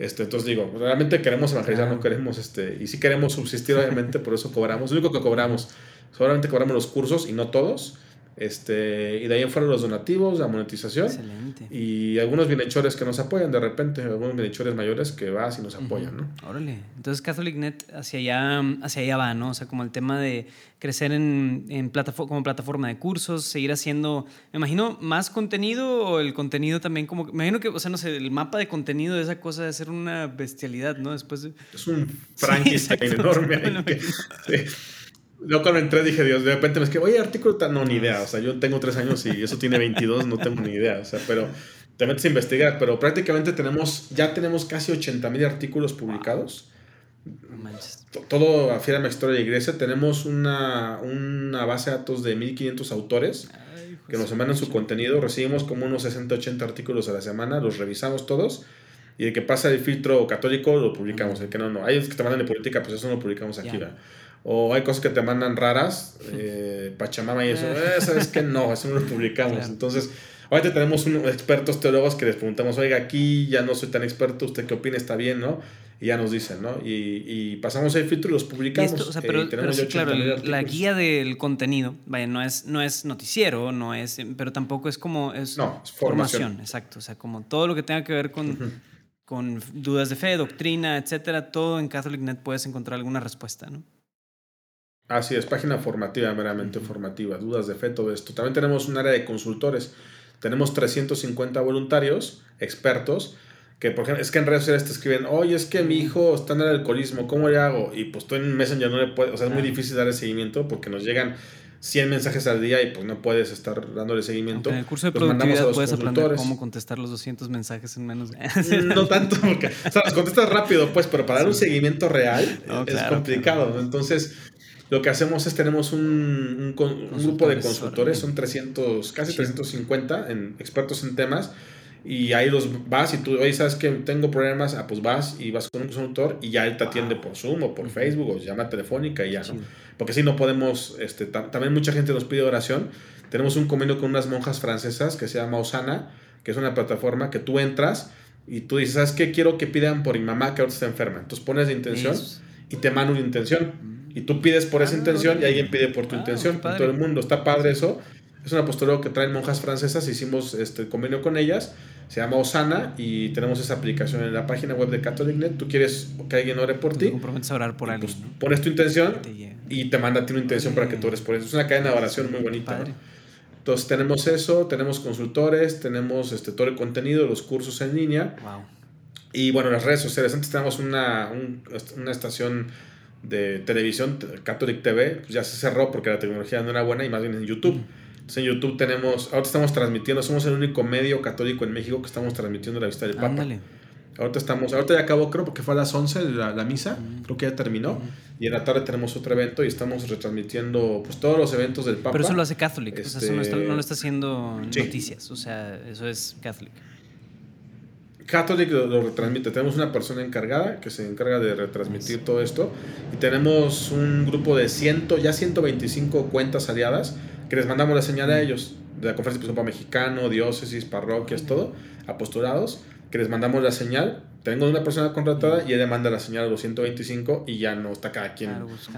este, entonces digo, realmente queremos evangelizar, no queremos, este, y sí queremos subsistir, obviamente, (laughs) por eso cobramos. Lo único que cobramos, solamente cobramos los cursos y no todos este, y de ahí en fueron los donativos, la monetización. Excelente. Y algunos bienhechores que nos apoyan de repente, algunos bienhechores mayores que vas y nos apoyan, ¿no? Órale. Entonces CatholicNet hacia allá, hacia allá va, ¿no? O sea, como el tema de crecer en, en plataforma, como plataforma de cursos, seguir haciendo, me imagino, más contenido o el contenido también como, me imagino que, o sea, no sé, el mapa de contenido de esa cosa de ser una bestialidad, ¿no? Después de... Es un Frankenstein (laughs) enorme. (laughs) (laughs) Yo cuando entré dije, Dios, de repente me es que, oye, artículo tan, no, ni idea. O sea, yo tengo tres años y eso tiene 22, no tengo ni idea. O sea, pero te metes a investigar. Pero prácticamente tenemos, ya tenemos casi 80 mil artículos publicados. Todo a la Historia de Iglesia. Tenemos una, una base de datos de 1500 autores que nos mandan su contenido. Recibimos como unos 60, 80 artículos a la semana, los revisamos todos. Y el que pasa el filtro católico lo publicamos. El que no, no. Hay los que te mandan de política, pues eso no lo publicamos aquí. O hay cosas que te mandan raras, (laughs) eh, Pachamama y eso. Eh, ¿Sabes que No, eso no lo publicamos. Entonces, ahorita tenemos expertos teólogos que les preguntamos, oiga, aquí ya no soy tan experto, ¿usted qué opina? Está bien, ¿no? Y ya nos dicen, ¿no? Y, y pasamos el filtro y los publicamos. o sea, pero, claro, la guía del contenido, vaya, no es, no es noticiero, no es, pero tampoco es como, es, no, es formación. Exacto, o sea, como todo lo que tenga que ver con, con dudas de fe, doctrina, etcétera, todo en CatholicNet puedes encontrar alguna respuesta, ¿no? Así es, página formativa, meramente formativa, dudas de fe, todo esto. También tenemos un área de consultores. Tenemos 350 voluntarios, expertos, que por ejemplo, es que en redes sociales te escriben, oye, es que mi hijo está en el alcoholismo, ¿cómo le hago? Y pues tú en Messenger no le puedes, o sea, es muy difícil darle seguimiento porque nos llegan 100 mensajes al día y pues no puedes estar dándole seguimiento. en el curso de productividad puedes aprender cómo contestar los 200 mensajes en menos de... no tanto, porque, o sea, los contestas rápido, pues, pero para dar un seguimiento real es complicado. Entonces, lo que hacemos es tenemos un, un, grupo de consultores, son 300, casi 350 en, expertos en temas, y ahí los vas y tú, oye, sabes que tengo problemas, ah, pues vas y vas con un consultor y ya él te atiende por Zoom o por Facebook o llama telefónica y ya, ¿no? Porque si no podemos, este, también mucha gente nos pide oración. Tenemos un convenio con unas monjas francesas que se llama Osana, que es una plataforma que tú entras y tú dices, ¿sabes qué? Quiero que pidan por mi mamá que ahora está enferma. Entonces pones la intención y te mando una intención. Y tú pides por esa ah, intención y alguien pide por tu ah, intención. todo el mundo. Está padre eso. Es un apostolado que traen monjas francesas. Hicimos este convenio con ellas. Se llama Osana y tenemos esa aplicación en la página web de CatholicNet. Tú quieres que alguien ore por ti. a orar por alguien. Pues, pones tu intención y te manda a ti una intención para que tú ores por eso. Es una cadena de oración muy bonita. Entonces tenemos eso, tenemos consultores, tenemos este, todo el contenido, los cursos en línea. Y bueno, las redes sociales. Antes teníamos una, una estación de televisión, Catholic TV, pues ya se cerró porque la tecnología no era buena y más bien en YouTube. Entonces en YouTube tenemos, ahorita estamos transmitiendo, somos el único medio católico en México que estamos transmitiendo la visita del Papa. Ahorita estamos, ahorita ya acabó, creo, porque fue a las 11 la, la misa, creo que ya terminó. Y en la tarde tenemos otro evento y estamos retransmitiendo pues todos los eventos del Papa. Pero eso lo hace Catholic, eso no, está, no, lo está haciendo noticias, o sea, eso es Catholic. Catholic lo, retransmite. Tenemos una persona encargada que se encarga de retransmitir todo esto. Y tenemos un grupo de ciento, ya 125 cuentas aliadas que les mandamos la señal a ellos, de la Conferencia Episcopal Mexicano, diócesis, parroquias, todo, apostolados, que les mandamos la señal. Tengo una persona contratada y ella manda la señal a los 125 y ya no está cada quien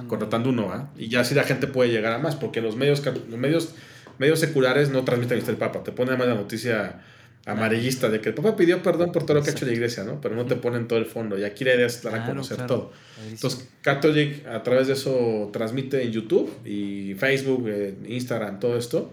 contratando uno, ¿ah? Y ya así la gente puede llegar a más, porque los medios, los medios, medios seculares no transmiten el Papa, te ponen más la noticia amarillista de que el Papa pidió perdón por todo lo que ha hecho la iglesia, ¿no? Pero no te ponen todo el fondo y aquí la idea es dar a conocer todo. Entonces, Catholic a través de eso transmite en YouTube y Facebook, Instagram, todo esto.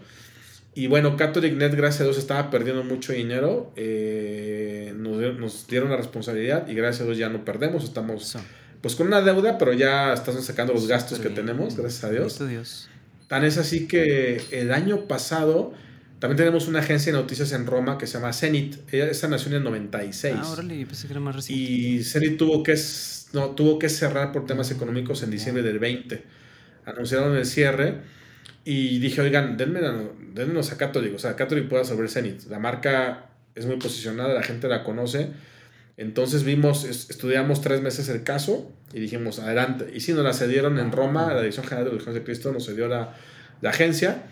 Y bueno, Catholic Net, gracias a Dios, estaba perdiendo mucho dinero. Eh, nos, dieron la responsabilidad y gracias a Dios ya no perdemos. Estamos pues con una deuda, pero ya estamos sacando los gastos que tenemos, gracias a Dios. Dios. Tan es así que el año pasado también tenemos una agencia de noticias en Roma que se llama Zenit. Esa nació en el 96. Ah, órale, pensé que era más reciente. Y Zenit tuvo que, no, tuvo que cerrar por temas económicos en diciembre del 20. Anunciaron el cierre y dije, oigan, denme, denmenos a Catholic. O sea, Catholic puede sobre Zenit. La marca es muy posicionada, la gente la conoce. Entonces vimos, estudiamos tres meses el caso y dijimos, adelante. Y si nos la cedieron en Roma, la Dirección General de Religiones de Cristo nos cedió la, la agencia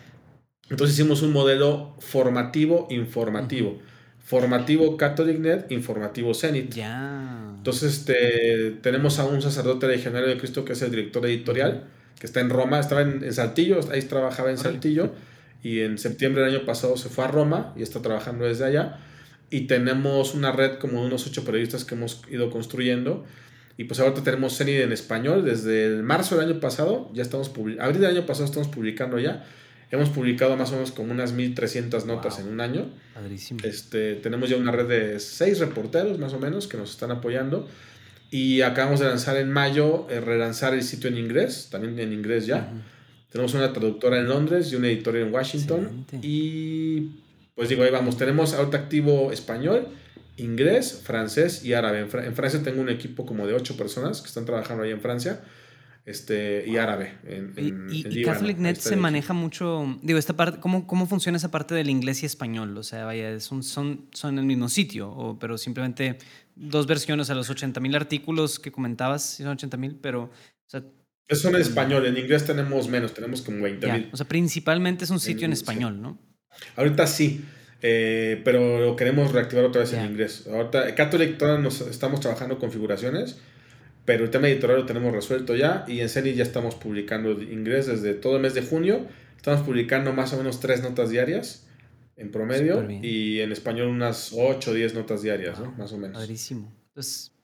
entonces hicimos un modelo formativo, informativo. Formativo CatholicNet, informativo Zenit. Ya. Entonces este, tenemos a un sacerdote legionario de Cristo que es el director editorial, que está en Roma, estaba en, Saltillo, ahí trabajaba en Saltillo, y en septiembre del año pasado se fue a Roma y está trabajando desde allá. Y tenemos una red como de unos ocho periodistas que hemos ido construyendo. Y pues ahorita tenemos Zenit en español desde el marzo del año pasado, ya estamos abril del año pasado estamos publicando ya Hemos publicado más o menos como unas 1300 notas en un año. Padrísimo. Este, tenemos ya una red de seis reporteros más o menos que nos están apoyando. Y acabamos de lanzar en mayo, eh, relanzar el sitio en inglés, también en inglés ya. Tenemos una traductora en Londres y una editora en Washington. Y pues digo, ahí vamos, tenemos ahorita activo español, inglés, francés y árabe. En, en Francia tengo un equipo como de ocho personas que están trabajando ahí en Francia este, y árabe. En, y, CatholicNet se maneja mucho, digo, esta parte, ¿cómo, ¿cómo funciona esa parte del inglés y español? O sea, vaya, son, son, son el mismo sitio, o, pero simplemente dos versiones a los 80 mil artículos que comentabas, son 80 mil, pero... O sea, Eso en español, en inglés tenemos menos, tenemos como 20 mil. O sea, principalmente es un sitio en, español, ¿no? Ahorita sí, eh, pero lo queremos reactivar otra vez en inglés. Ahorita, Catholic nos estamos trabajando configuraciones pero el tema editorial lo tenemos resuelto ya y en serie ya estamos publicando inglés desde todo el mes de junio. Estamos publicando más o menos tres notas diarias en promedio y en español unas 8 o 10 notas diarias, ¿no? más o menos. Padrísimo.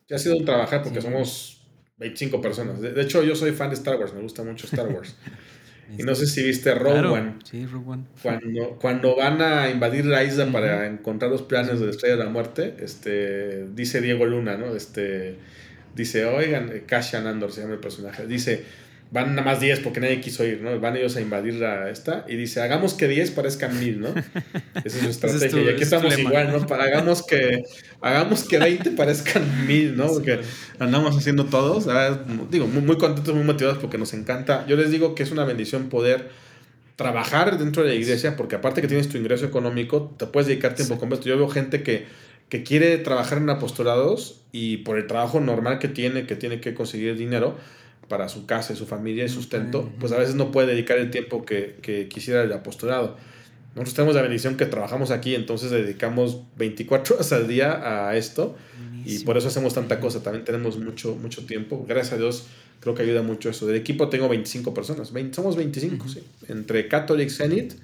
Ya ha sido un trabajar porque somos 25 personas. De, hecho, yo soy fan de Star Wars, me gusta mucho Star Wars. (laughs) y no sé si viste Rogue One. Sí, Rogue One. Cuando, cuando van a invadir la isla para encontrar los planes de la Estrella de la Muerte, este, dice Diego Luna, ¿no? Este Dice, oigan, Kashan Andor se llama el personaje. Dice, van nada más 10 porque nadie quiso ir, ¿no? Van ellos a invadir la esta y dice, hagamos que 10 parezcan 1000, ¿no? (laughs) Esa es su estrategia. y aquí estamos igual, ¿no? hagamos que, hagamos que 20 parezcan 1000, ¿no? Porque andamos haciendo todos. Digo, muy, muy contentos, muy motivados porque nos encanta. Yo les digo que es una bendición poder trabajar dentro de la iglesia porque aparte que tienes tu ingreso económico, te puedes dedicar tiempo completo. Yo veo gente que que quiere trabajar en apostolados y por el trabajo normal que tiene, que tiene que conseguir dinero para su casa y su familia y sustento, pues a veces no puede dedicar el tiempo que, que quisiera el apostolado. Nosotros tenemos la bendición que trabajamos aquí, entonces dedicamos 24 horas al día a esto y por eso hacemos tanta cosa. También tenemos mucho, mucho tiempo. Gracias a Dios, creo que ayuda mucho eso. Del equipo tengo 25 personas, somos 25, sí. Entre Catholic Zenit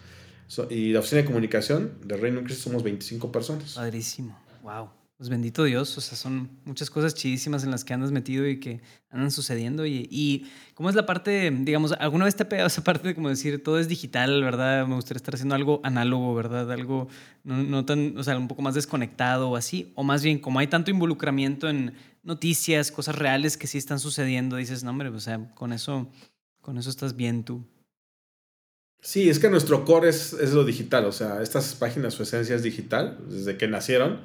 y la oficina de comunicación de Reino Cristo somos 25 personas. Padrísimo. Wow. Pues bendito Dios, o sea, son muchas cosas chidísimas en las que andas metido y que andan sucediendo. Y, y ¿cómo es la parte, digamos, alguna vez te ha pegado esa parte de como decir, todo es digital, ¿verdad? Me gustaría estar haciendo algo análogo, ¿verdad? Algo no, tan, o sea, un poco más desconectado o así. O más bien, como hay tanto involucramiento en noticias, cosas reales que sí están sucediendo, dices, no, hombre, o sea, con eso, con eso estás bien tú. Sí, es que nuestro core es, es lo digital, o sea, estas páginas, su esencia es digital, desde que nacieron.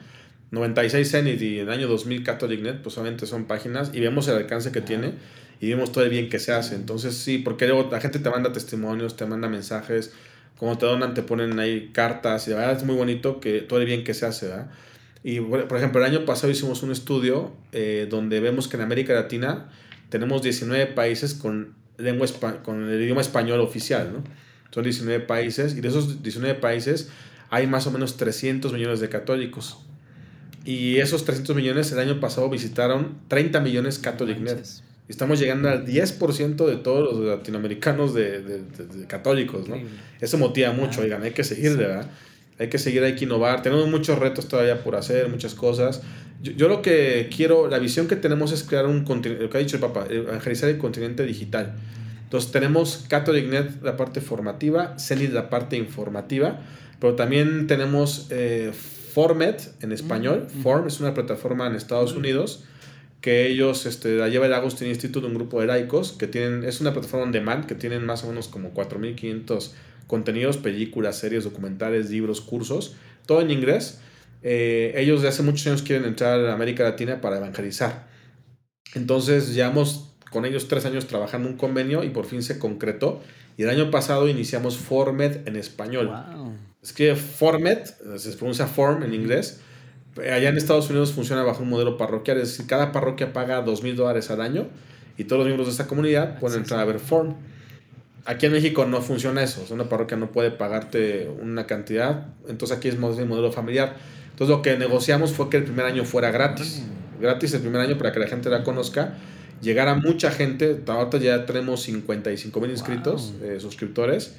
96 Zenith y en el año 2000 CatholicNet, pues obviamente son páginas y vemos el alcance que tiene y vemos todo el bien que se hace. Entonces, sí, porque luego la gente te manda testimonios, te manda mensajes, como te donan, te ponen ahí cartas y la verdad es muy bonito que todo el bien que se hace, ¿verdad? Y por ejemplo, el año pasado hicimos un estudio eh, donde vemos que en América Latina tenemos 19 países con, lengua, con el idioma español oficial, ¿no? Son 19 países y de esos 19 países hay más o menos 300 millones de católicos. Y esos 300 millones el año pasado visitaron 30 millones CatholicNet. Estamos llegando al 10% de todos los latinoamericanos de, de, de, católicos, ¿no? Eso motiva mucho, oigan, hay que seguir, ¿verdad? Hay que seguir, hay que innovar. Tenemos muchos retos todavía por hacer, muchas cosas. Yo, yo lo que quiero, la visión que tenemos es crear un continente, lo que ha dicho el Papa, evangelizar el continente digital. Entonces tenemos CatholicNet, la parte formativa, Zenith, la parte informativa, pero también tenemos eh, Formet en español. Form es una plataforma en Estados Unidos que ellos este, la lleva el Agustín Institute, un grupo de laicos, que tienen, es una plataforma on demand que tienen más o menos como 4.500 contenidos, películas, series, documentales, libros, cursos, todo en inglés. Eh, ellos de hace muchos años quieren entrar a América Latina para evangelizar. Entonces llevamos con ellos tres años trabajando un convenio y por fin se concretó. Y el año pasado iniciamos Formet en español. Es que Formet, se pronuncia Form en inglés. Allá en Estados Unidos funciona bajo un modelo parroquial, es decir, cada parroquia paga dos mil dólares al año y todos los miembros de esta comunidad pueden entrar a ver Form. Aquí en México no funciona eso, una parroquia no puede pagarte una cantidad, entonces aquí es más bien modelo familiar. Entonces lo que negociamos fue que el primer año fuera gratis, gratis el primer año para que la gente la conozca llegar a mucha gente. Ahorita ya tenemos 55 mil inscritos, eh, suscriptores,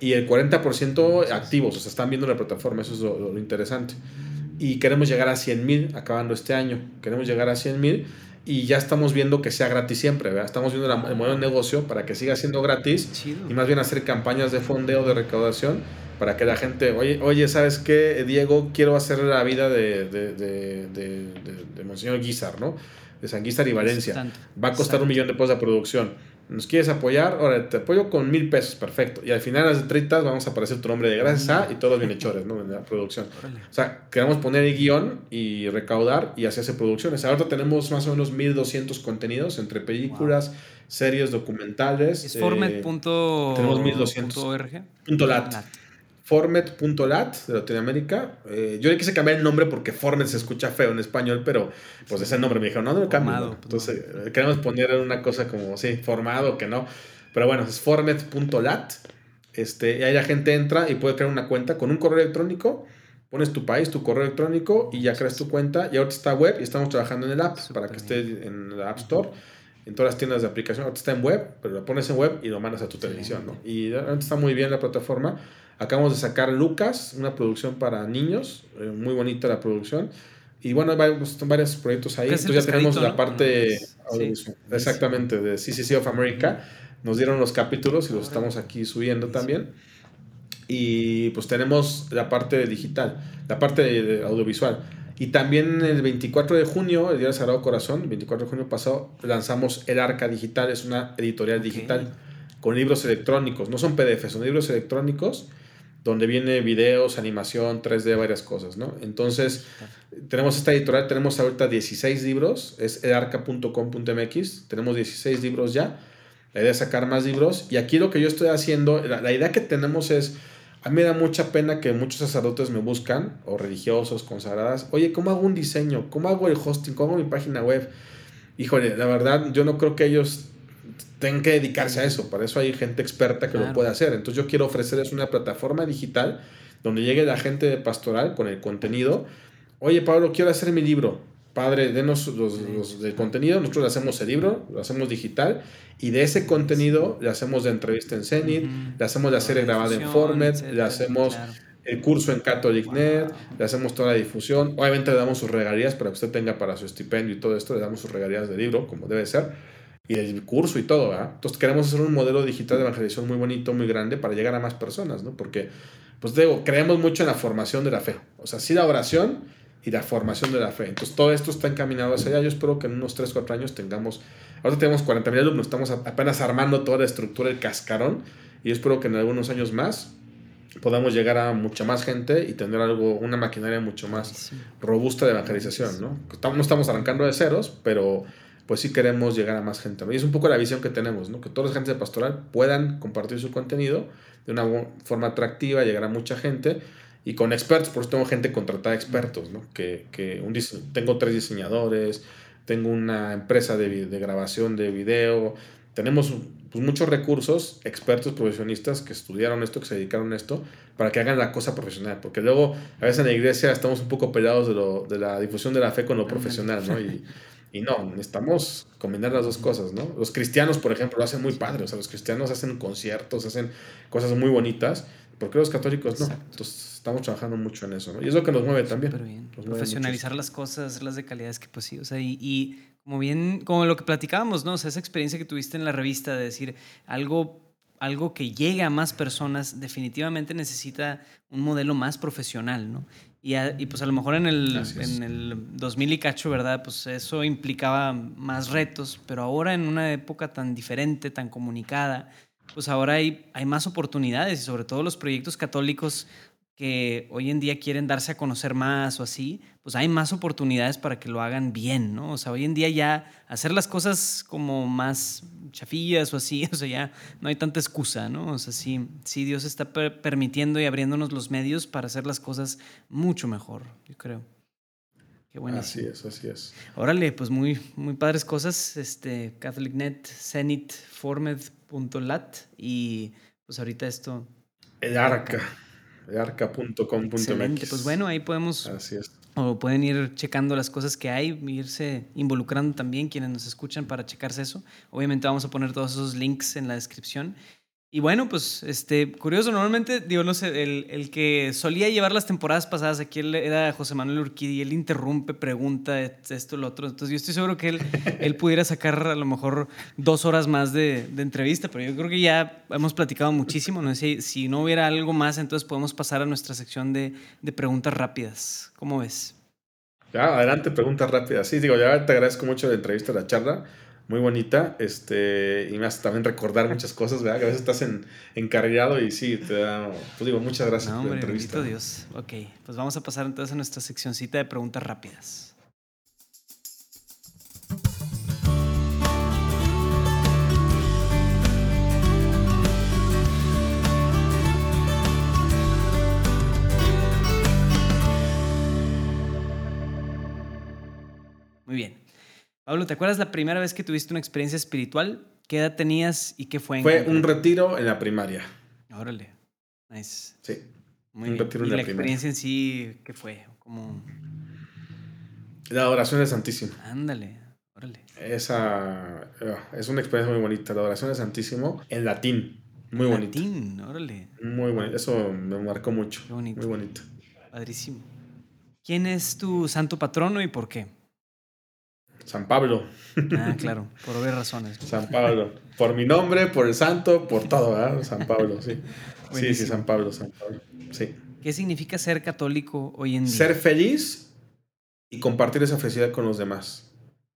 y el 40% activos, o sea, están viendo la plataforma, eso es lo, interesante. Y queremos llegar a 100 mil acabando este año. Queremos llegar a 100 mil y ya estamos viendo que sea gratis siempre, ¿verdad? Estamos viendo el modelo de negocio para que siga siendo gratis y más bien hacer campañas de fondeo, de recaudación, para que la gente, oye, oye ¿sabes qué, Diego? Quiero hacer la vida de, de, de, de, de Monseñor Guizar, ¿no? De Sanguistar y Valencia. Va a costar un millón de pesos de producción. ¿Nos quieres apoyar? Ahora te apoyo con mil pesos, perfecto. Y al final, a las 30 vamos a aparecer tu nombre de gracias a y todos los bienhechores, ¿no? En la producción. O sea, queremos poner el guion y recaudar y hacerse producciones. Ahora tenemos más o menos 1200 contenidos entre películas, series, documentales. ¿Es. Eh, tenemos 1200. Punto lat formet.lat de Latinoamérica. Eh, yo le quise cambiar el nombre porque Formet se escucha feo en español, pero pues ese nombre me dijeron, no, no lo cambio. Pues, Entonces eh, queremos poner una cosa como, sí, formado, que no. Pero bueno, es formet.lat. Este, y ahí la gente entra y puede crear una cuenta con un correo electrónico. Pones tu país, tu correo electrónico y ya creas tu cuenta. Y ahorita está web y estamos trabajando en el app para que esté en la App Store en todas las tiendas de aplicación. Ahorita está en web, pero lo pones en web y lo mandas a tu televisión, ¿no? Y ahorita está muy bien la plataforma. Acabamos de sacar Lucas, una producción para niños, eh, muy bonita la producción. Y bueno, hay varios, varios proyectos ahí. Entonces ya tenemos la parte exactamente de CCC of America. Nos dieron los capítulos y los estamos aquí subiendo también. Y pues tenemos la parte digital, la parte de audiovisual. Y también el 24 de junio, el Día del Sagrado Corazón, el 24 de junio pasado, lanzamos El Arca Digital, es una editorial digital con libros electrónicos. No son PDF, son libros electrónicos donde viene videos, animación, 3D, varias cosas, ¿no? Entonces, tenemos esta editorial, tenemos ahorita 16 libros, es edarca.com.mx, tenemos 16 libros ya, la idea es sacar más libros, y aquí lo que yo estoy haciendo, la, idea que tenemos es, a mí me da mucha pena que muchos sacerdotes me buscan, o religiosos, consagradas, oye, ¿cómo hago un diseño? ¿Cómo hago el hosting? ¿Cómo hago mi página web? Híjole, la verdad, yo no creo que ellos tienen que dedicarse a eso. Para eso hay gente experta que lo puede hacer. Entonces yo quiero ofrecerles una plataforma digital donde llegue la gente de pastoral con el contenido. Oye, Pablo, quiero hacer mi libro. Padre, denos los, los del contenido. Nosotros le hacemos el libro, lo hacemos digital. Y de ese contenido le hacemos de entrevista en Zenit, le hacemos la serie grabada en Format, le hacemos el curso en CatholicNet, le hacemos toda la difusión. Obviamente le damos sus regalías para que usted tenga para su estipendio y todo esto. Le damos sus regalías de libro, como debe ser y el curso y todo, ¿verdad? Entonces queremos hacer un modelo digital de evangelización muy bonito, muy grande para llegar a más personas, ¿no? Porque, pues digo, creemos mucho en la formación de la fe. O sea, sí la oración y la formación de la fe. Entonces todo esto está encaminado hacia allá. Yo espero que en unos 3, 4 años tengamos, ahora tenemos 40 mil alumnos, estamos apenas armando toda la estructura, el cascarón, y espero que en algunos años más podamos llegar a mucha más gente y tener algo, una maquinaria mucho más robusta de evangelización, ¿no? No estamos arrancando de ceros, pero pues sí queremos llegar a más gente. Y es un poco la visión que tenemos, ¿no? Que todas las gentes de pastoral puedan compartir su contenido de una forma atractiva, llegar a mucha gente y con expertos, por eso tengo gente contratada expertos, ¿no? Que, que un tengo tres diseñadores, tengo una empresa de, de grabación de video, tenemos pues, muchos recursos, expertos profesionistas que estudiaron esto, que se dedicaron a esto, para que hagan la cosa profesional. Porque luego, a veces en la iglesia estamos un poco peleados de, lo, de la difusión de la fe con lo profesional, ¿no? Y, y no, necesitamos combinar las dos cosas, ¿no? Los cristianos, por ejemplo, lo hacen muy padre. O sea, los cristianos hacen conciertos, hacen cosas muy bonitas. ¿Por qué los católicos no? Entonces, estamos trabajando mucho en eso, ¿no? Y es lo que nos mueve también. Bien. Profesionalizar las cosas, hacerlas de calidad es que, pues sí, o sea, y, y, como bien, como lo que platicábamos, ¿no? O sea, esa experiencia que tuviste en la revista de decir algo algo que llegue a más personas definitivamente necesita un modelo más profesional, ¿no? Y, pues a lo mejor en el, en el 2000 y cacho, ¿verdad? Pues eso implicaba más retos, pero ahora en una época tan diferente, tan comunicada, pues ahora hay, hay más oportunidades y sobre todo los proyectos católicos que hoy en día quieren darse a conocer más o así, pues hay más oportunidades para que lo hagan bien, ¿no? O sea, hoy en día ya hacer las cosas como más chafillas o así, (laughs) o sea, ya no hay tanta excusa, ¿no? O sea, sí, sí Dios está permitiendo y abriéndonos los medios para hacer las cosas mucho mejor, yo creo. Qué buenísimo. Así es, así es. Órale, pues muy, muy padres cosas, este, CatholicNet, Zenit, Formed.lat y pues ahorita esto... El arca arca.com.mx. Pues bueno, ahí podemos. Así es. O pueden ir checando las cosas que hay, irse involucrando también quienes nos escuchan para checarse eso. Obviamente vamos a poner todos esos links en la descripción. Y bueno, pues, este, curioso, normalmente, digo, no sé, el, el, que solía llevar las temporadas pasadas aquí era José Manuel Urquidi y él interrumpe, pregunta esto, lo otro. Entonces, yo estoy seguro que él, él pudiera sacar a lo mejor dos horas más de, de, entrevista, pero yo creo que ya hemos platicado muchísimo. No sé si, si no hubiera algo más, entonces podemos pasar a nuestra sección de, de preguntas rápidas. ¿Cómo ves? Ya, adelante, preguntas rápidas. Sí, digo, ya te agradezco mucho la entrevista, la charla muy bonita, este, y me hace también recordar muchas cosas, ¿verdad? Que a veces estás en, encarrilado y sí, te da, pues digo, muchas gracias por la entrevista. Dios. Ok, pues vamos a pasar entonces a nuestra seccioncita de preguntas rápidas. Muy bien. Pablo, ¿te acuerdas la primera vez que tuviste una experiencia espiritual? ¿Qué edad tenías y qué fue? En fue un retiro en la primaria. Órale. Nice. Sí. Muy un retiro en la, la experiencia en sí qué fue? Como... La adoración del Santísimo. Ándale. Órale. Esa eh, es una experiencia muy bonita. La adoración del Santísimo en latín. Muy bonito. Latín, órale. Muy bonito. Eso me marcó mucho. Qué bonito. Muy bonito. Padrísimo. ¿Quién es tu santo patrono y por qué? San Pablo. Ah, claro, por obvias razones. San Pablo. Por mi nombre, por el santo, por todo, ¿verdad? San Pablo, sí. Sí, sí, San Pablo, San Pablo. Sí. ¿Qué significa ser católico hoy en día? Ser feliz y compartir esa felicidad con los demás.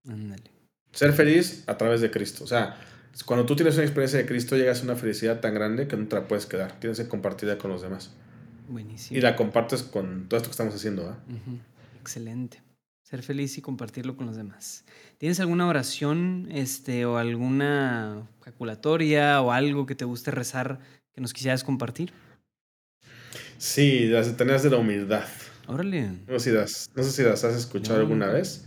Ándale. Ser feliz a través de Cristo. O sea, cuando tú tienes una experiencia de Cristo, llegas a una felicidad tan grande que no te la puedes quedar. Tienes que compartirla con los demás. Buenísimo. Y la compartes con todo esto que estamos haciendo, ¿verdad? Excelente ser feliz y compartirlo con los demás. ¿Tienes alguna oración este, o alguna calculatoria o algo que te guste rezar que nos quisieras compartir? Sí, las tenías de la humildad. Órale. No sé si las, no sé si las has escuchado alguna vez.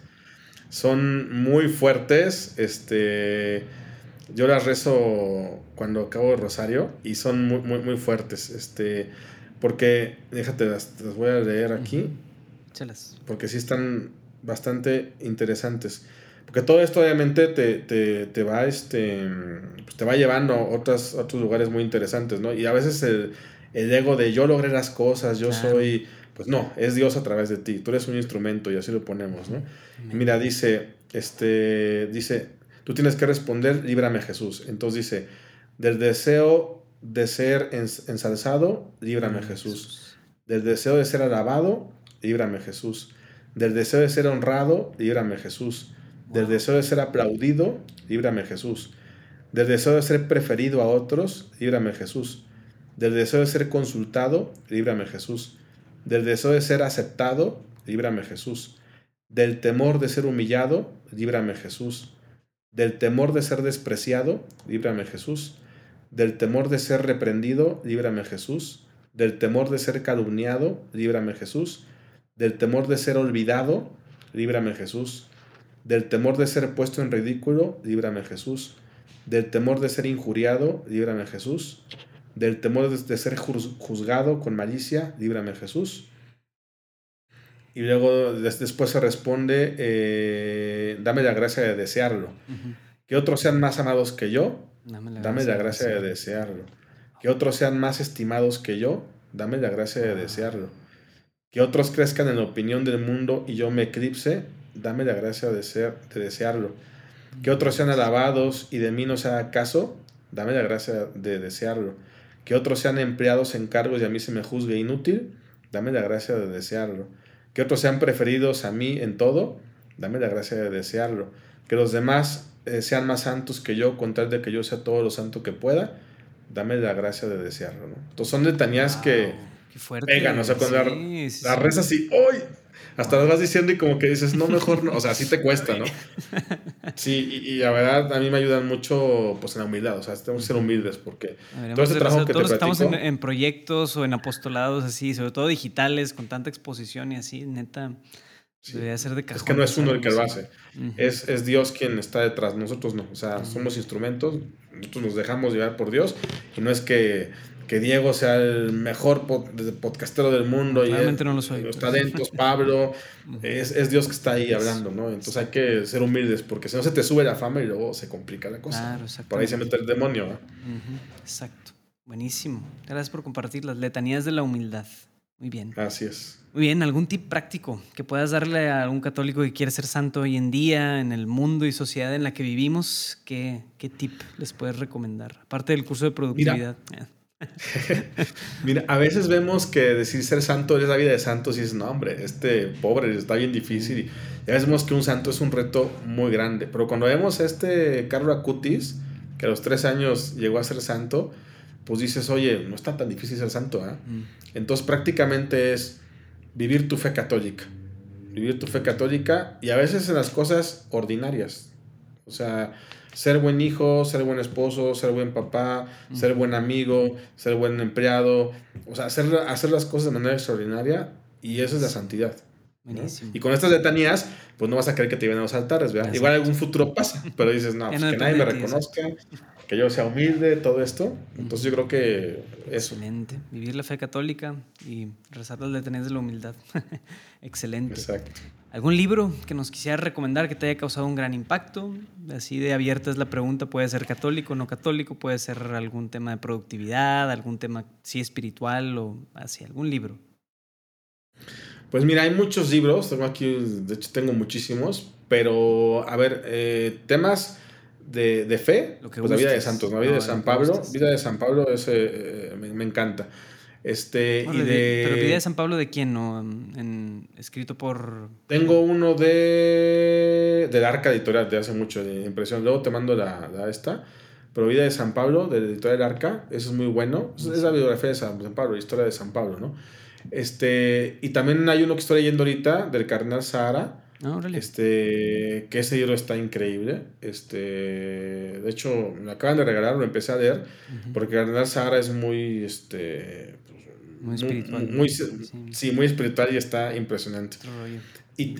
Son muy fuertes. Este, yo las rezo cuando acabo el rosario y son muy, muy, muy fuertes. Este, porque, déjate, las, voy a leer aquí. Échalas. Porque sí están bastante interesantes. Porque todo esto obviamente te, te, te va, este, pues te va llevando a otros, otros lugares muy interesantes, ¿no? Y a veces el, el ego de yo logré las cosas, yo soy, pues no, es Dios a través de ti, tú eres un instrumento y así lo ponemos, ¿no? Mira, dice, este, dice, tú tienes que responder, líbrame Jesús. Entonces dice, del deseo de ser ensalzado, líbrame Jesús. Del deseo de ser alabado, líbrame Jesús del deseo de ser honrado, líbrame Jesús. Del deseo de ser aplaudido, líbrame Jesús. Del deseo de ser preferido a otros, líbrame Jesús. Del deseo de ser consultado, líbrame Jesús. Del deseo de ser aceptado, líbrame Jesús. Del temor de ser humillado, líbrame Jesús. Del temor de ser despreciado, líbrame Jesús. Del temor de ser reprendido, líbrame Jesús. Del temor de ser calumniado, líbrame Jesús. Del temor de ser olvidado, líbrame Jesús. Del temor de ser puesto en ridículo, líbrame Jesús. Del temor de ser injuriado, líbrame Jesús. Del temor de ser juzgado con malicia, líbrame Jesús. Y luego después se responde, eh, dame la gracia de desearlo. Que otros sean más amados que yo, dame la gracia, de desearlo. Que otros sean más estimados que yo, dame la gracia de desearlo. Que otros crezcan en la opinión del mundo y yo me eclipse, dame la gracia de, de desearlo. Que otros sean alabados y de mí no se haga caso, dame la gracia de desearlo. Que otros sean empleados en cargos y a mí se me juzgue inútil, dame la gracia de desearlo. Que otros sean preferidos a mí en todo, dame la gracia de desearlo. Que los demás eh, sean más santos que yo, con tal de que yo sea todo lo santo que pueda, dame la gracia de desearlo. Entonces son letanías que pegan, o sea, cuando la, reza así, ¡ay! hasta las vas diciendo y como que dices, no, mejor no, o sea, así te cuesta, ¿no? (laughs) Sí, y, la verdad a mí me ayudan mucho pues en la humildad, o sea, tenemos que ser humildes porque todo este trabajo que todos estamos en, proyectos o en apostolados así, sobre todo digitales, con tanta exposición y así, neta, debería ser de cajón. Es que no es uno el que lo hace, es, es Dios quien está detrás, nosotros no, o sea, somos instrumentos, nosotros nos dejamos llevar por Dios y no es que que Diego sea el mejor podcastero del mundo. Realmente no lo soy. Está dentro, Pablo. (laughs) es, Dios que está ahí hablando, ¿no? Entonces hay que ser humildes porque si no se te sube la fama y luego se complica la cosa. Claro, Por ahí se mete el demonio. Exacto. Buenísimo. Gracias por compartir las letanías de la humildad. Muy bien. Así es. Muy bien, ¿algún tip práctico que puedas darle a algún católico que quiere ser santo hoy en día, en el mundo y sociedad en la que vivimos? ¿Qué, qué tip les puedes recomendar? Aparte del curso de productividad. Mira, (laughs) a veces vemos que decir ser santo es la vida de santos y es, no, hombre, este pobre está bien difícil. Y ya vemos que un santo es un reto muy grande. Pero cuando vemos a este Carlo Acutis, que a los tres años llegó a ser santo, pues dices, oye, no está tan difícil ser santo. ¿eh? Entonces prácticamente es vivir tu fe católica. Vivir tu fe católica y a veces en las cosas ordinarias. O sea, ser buen hijo, ser buen esposo, ser buen papá, ser buen amigo, ser buen empleado, o sea, hacer, hacer las cosas de manera extraordinaria y eso es la santidad. Y con estas letanías, pues no vas a creer que te vienen a los altares, ¿verdad? Igual algún futuro pasa, pero dices, no, (laughs) pues que nadie me reconozca, que yo sea humilde, todo esto. Entonces yo creo que eso. Excelente. Vivir la fe católica y rezar las letanías de la humildad. (laughs) Excelente. Exacto. ¿Algún libro que nos quisieras recomendar que te haya causado un gran impacto? Así de abierta es la pregunta, puede ser católico, no católico, puede ser algún tema de productividad, algún tema sí espiritual o así, algún libro. Pues mira, hay muchos libros, tengo aquí, de hecho tengo muchísimos, pero a ver, eh, temas de, de fe, pues la vida de santos, la vida de San Pablo, vida de San Pablo, ese eh, me encanta. Este, y de... ¿Pero Vida de San Pablo de quién? ¿no? En, escrito por... Tengo uno de... Del Arca Editorial, de hace mucho, de impresión. Luego te mando la, la esta. Pero Vida de San Pablo, de la editorial Arca, eso es muy bueno. Es la biografía de San, Pablo, la historia de San Pablo, ¿no? Este, y también hay uno que estoy leyendo ahorita, del Cardenal Sahara. Ah, este, que ese libro está increíble. Este, de hecho, me acaban de regalar, lo empecé a leer, porque Cardenal Sahara es muy, este, muy espiritual. Muy, sí. muy espiritual y está impresionante. Y,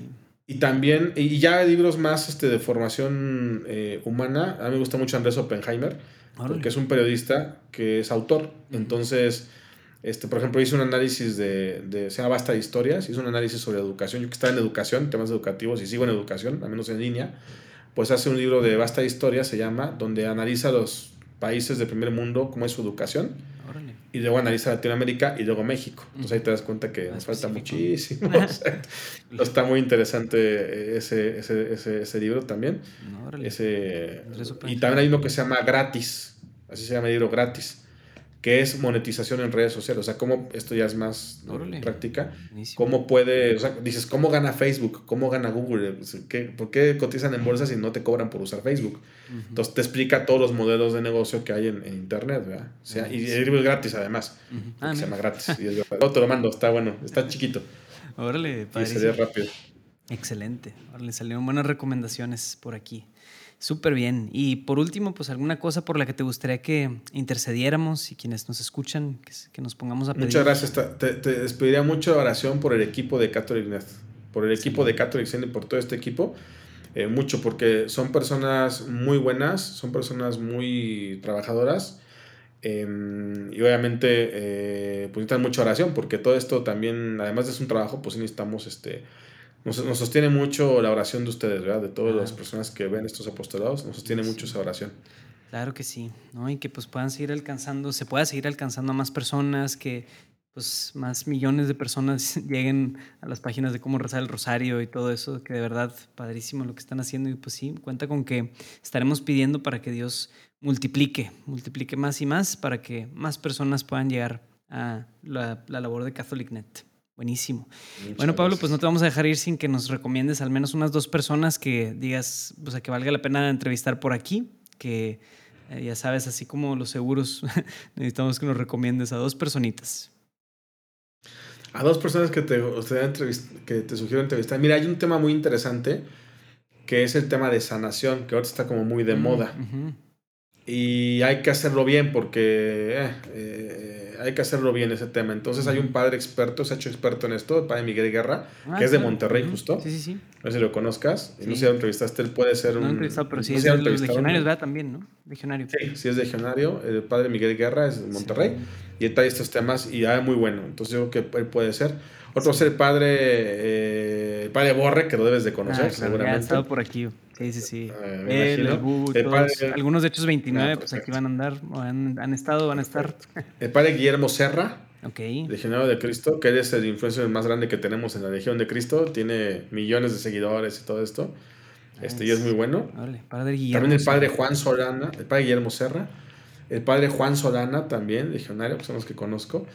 y, también, y ya libros más este, de formación eh, humana, a mí me gusta mucho Andrés Oppenheimer, porque es un periodista que es autor. Entonces, este, por ejemplo, hizo un análisis de, de, se llama Basta de Historias, hizo un análisis sobre educación. Yo que estaba en educación, temas educativos, y sigo en educación, al menos en línea, pues hace un libro de Basta de Historias, se llama, donde analiza los países del primer mundo, cómo es su educación y luego analiza Latinoamérica y luego México. Entonces ahí te das cuenta que nos falta muchísimo. (laughs) está muy interesante ese, ese, ese, ese libro también. ese, y también hay uno que se llama Gratis, así se llama el libro Gratis, que es monetización en redes sociales. O sea, cómo esto ya es más práctica. ¿Cómo puede, o sea, dices, ¿cómo gana Facebook? ¿Cómo gana Google? ¿Qué, ¿Por qué cotizan en bolsa si no te cobran por usar Facebook? Entonces te explica todos los modelos de negocio que hay en, Internet, ¿verdad? O sea, y es gratis además. Ah, se llama gratis. Y es (laughs) te lo mando, está bueno, está chiquito. Órale, Y sería rápido. Excelente. Órale, salieron buenas recomendaciones por aquí. Súper bien. Y por último, pues alguna cosa por la que te gustaría que intercediéramos y quienes nos escuchan, que, nos pongamos a pedir. Muchas gracias. Te, te despediría mucho oración por el equipo de Catholic por el equipo de Catholic y por todo este equipo. Eh, mucho, porque son personas muy buenas, son personas muy trabajadoras. Em, y obviamente, eh, pues necesitan mucha oración, porque todo esto también, además de ser un trabajo, pues necesitamos este nos, sostiene mucho la oración de ustedes, ¿verdad? De todas las personas que ven estos apostolados, nos sostiene mucho esa oración. Claro que sí, ¿no? Y que pues puedan seguir alcanzando, se pueda seguir alcanzando a más personas, que pues más millones de personas (laughs) lleguen a las páginas de cómo rezar el rosario y todo eso, que de verdad padrísimo lo que están haciendo y pues sí, cuenta con que estaremos pidiendo para que Dios multiplique, multiplique más y más para que más personas puedan llegar a la, la labor de CatholicNet. Buenísimo. bueno, Pablo, pues no te vamos a dejar ir sin que nos recomiendes al menos unas dos personas que digas, o sea, que valga la pena entrevistar por aquí, que eh, ya sabes, así como los seguros, (laughs) necesitamos que nos recomiendes a dos personitas. A dos personas que te, que te sugiero entrevistar. Mira, hay un tema muy interesante que es el tema de sanación, que ahora está como muy de mm, moda. Y hay que hacerlo bien porque eh, eh hay que hacerlo bien ese tema. Entonces hay un padre experto, se ha hecho experto en esto, el padre Miguel Guerra, ah, que es de Monterrey justo. Sí, sí, sí. No sé si lo conozcas. No sé si lo entrevistaste, él puede ser un... No entrevistado, pero sí es de los legionarios, ¿verdad? También, ¿no? Legionario. Sí, sí es legionario. El padre Miguel Guerra es de Monterrey y él trae estos temas y ya es muy bueno. Entonces yo creo que él puede ser. Otro es el padre, eh, el padre Borre, que lo debes de conocer, ah, seguramente. Ha estado por aquí. Sí, sí, sí. Eh, el, algunos de Hechos 29, ah, pues aquí van a andar, han, han estado, van a estar. El padre Guillermo Serra, okay. Legionario de Cristo, que es el influencer más grande que tenemos en la Legión de Cristo, tiene millones de seguidores y todo esto. Este, y es muy bueno. padre También el padre Juan Solana, el padre Guillermo Serra, el padre Juan Solana también, legionario, que son los que conozco.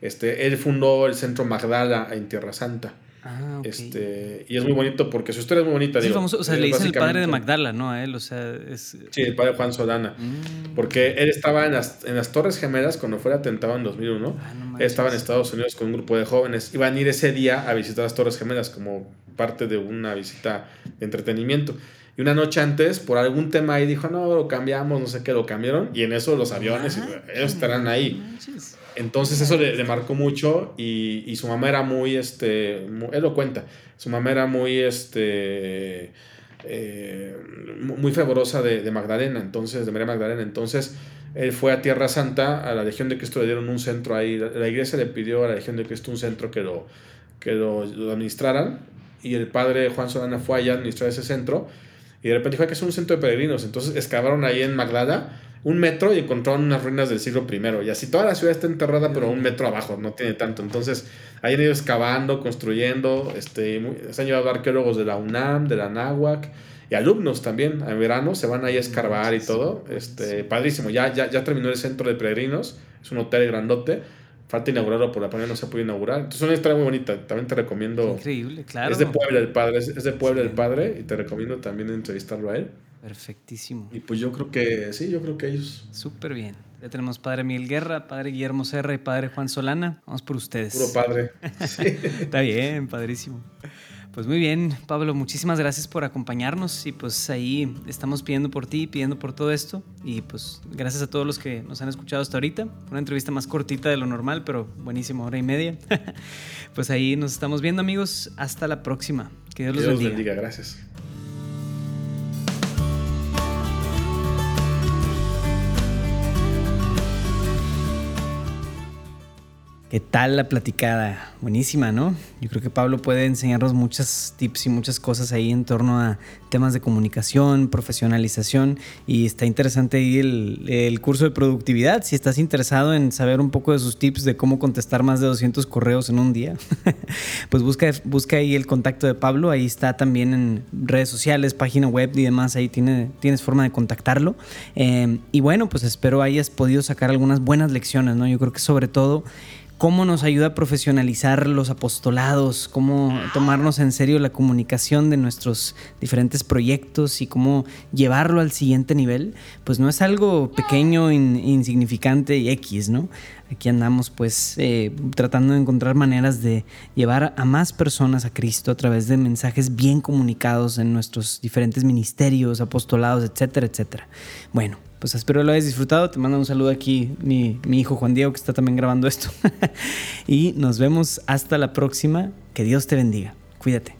Este, él fundó el centro Magdala en Tierra Santa. Ah, este, y es muy bonito porque su historia es muy bonita. Sí, o sea, le dicen el padre de Magdala, ¿no? A él, o sea, es... Sí, el padre Juan Solana. Mm. Porque él estaba en las, en las Torres Gemelas cuando fue atentado en 2001. Ah, él estaba en Estados Unidos con un grupo de jóvenes. Iban a ir ese día a visitar las Torres Gemelas como parte de una visita de entretenimiento. Y una noche antes, por algún tema ahí, dijo, no, lo cambiamos, no sé qué, lo cambiaron. Y en eso los aviones, ah, ellos estarán ahí. Entonces eso le, marcó mucho y, su mamá era muy, este, él lo cuenta, su mamá era muy, este, eh, muy fervorosa de, de, Magdalena, entonces, de María Magdalena. Entonces él fue a Tierra Santa, a la Legión de Cristo le dieron un centro ahí, la, iglesia le pidió a la Legión de Cristo un centro que lo, que lo, administraran y el padre Juan Solana fue allá a administrar ese centro y de repente dijo que es un centro de peregrinos, entonces excavaron ahí en Magdala un metro y encontraron unas ruinas del siglo I. Y así toda la ciudad está enterrada, pero un metro abajo, no tiene tanto. Entonces, ahí han ido excavando, construyendo, este, se han llevado arqueólogos de la UNAM, de la NAHUAC y alumnos también. En verano se van ahí a escarbar y todo. Este, padrísimo. Ya, ya, ya terminó el centro de peregrinos, es un hotel grandote. Falta inaugurarlo por la pandemia, no se puede inaugurar. Entonces, es una historia muy bonita. También te recomiendo. Increíble, claro. Es de Puebla el padre, es, de Puebla el padre, y te recomiendo también entrevistarlo a él. Perfectísimo. Y pues yo creo que sí, yo creo que ellos. Súper bien. Ya tenemos padre Miguel Guerra, padre Guillermo Serra y padre Juan Solana. Vamos por ustedes. Puro padre. (laughs) Está bien, padrísimo. Pues muy bien, Pablo, muchísimas gracias por acompañarnos y pues ahí estamos pidiendo por ti, pidiendo por todo esto y pues gracias a todos los que nos han escuchado hasta ahorita. Una entrevista más cortita de lo normal, pero buenísima, hora y media. (laughs) pues ahí nos estamos viendo amigos, hasta la próxima. Que Dios los bendiga. bendiga. Gracias. ¿Qué tal la platicada? Buenísima, ¿no? Yo creo que Pablo puede enseñarnos muchas tips y muchas cosas ahí en torno a temas de comunicación, profesionalización y está interesante ahí el, curso de productividad. Si estás interesado en saber un poco de sus tips de cómo contestar más de 200 correos en un día, (laughs) pues busca, busca ahí el contacto de Pablo. Ahí está también en redes sociales, página web y demás. Ahí tiene, tienes forma de contactarlo. Eh, y bueno, pues espero hayas podido sacar algunas buenas lecciones, ¿no? Yo creo que sobre todo cómo nos ayuda a profesionalizar los apostolados, cómo tomarnos en serio la comunicación de nuestros diferentes proyectos y cómo llevarlo al siguiente nivel, pues no es algo pequeño, insignificante y X, ¿no? Aquí andamos pues eh, tratando de encontrar maneras de llevar a más personas a Cristo a través de mensajes bien comunicados en nuestros diferentes ministerios, apostolados, etcétera, etcétera. Bueno, pues espero lo hayas disfrutado. Te mando un saludo aquí mi, mi hijo Juan Diego que está también grabando esto. (laughs) y nos vemos hasta la próxima. Que Dios te bendiga. Cuídate.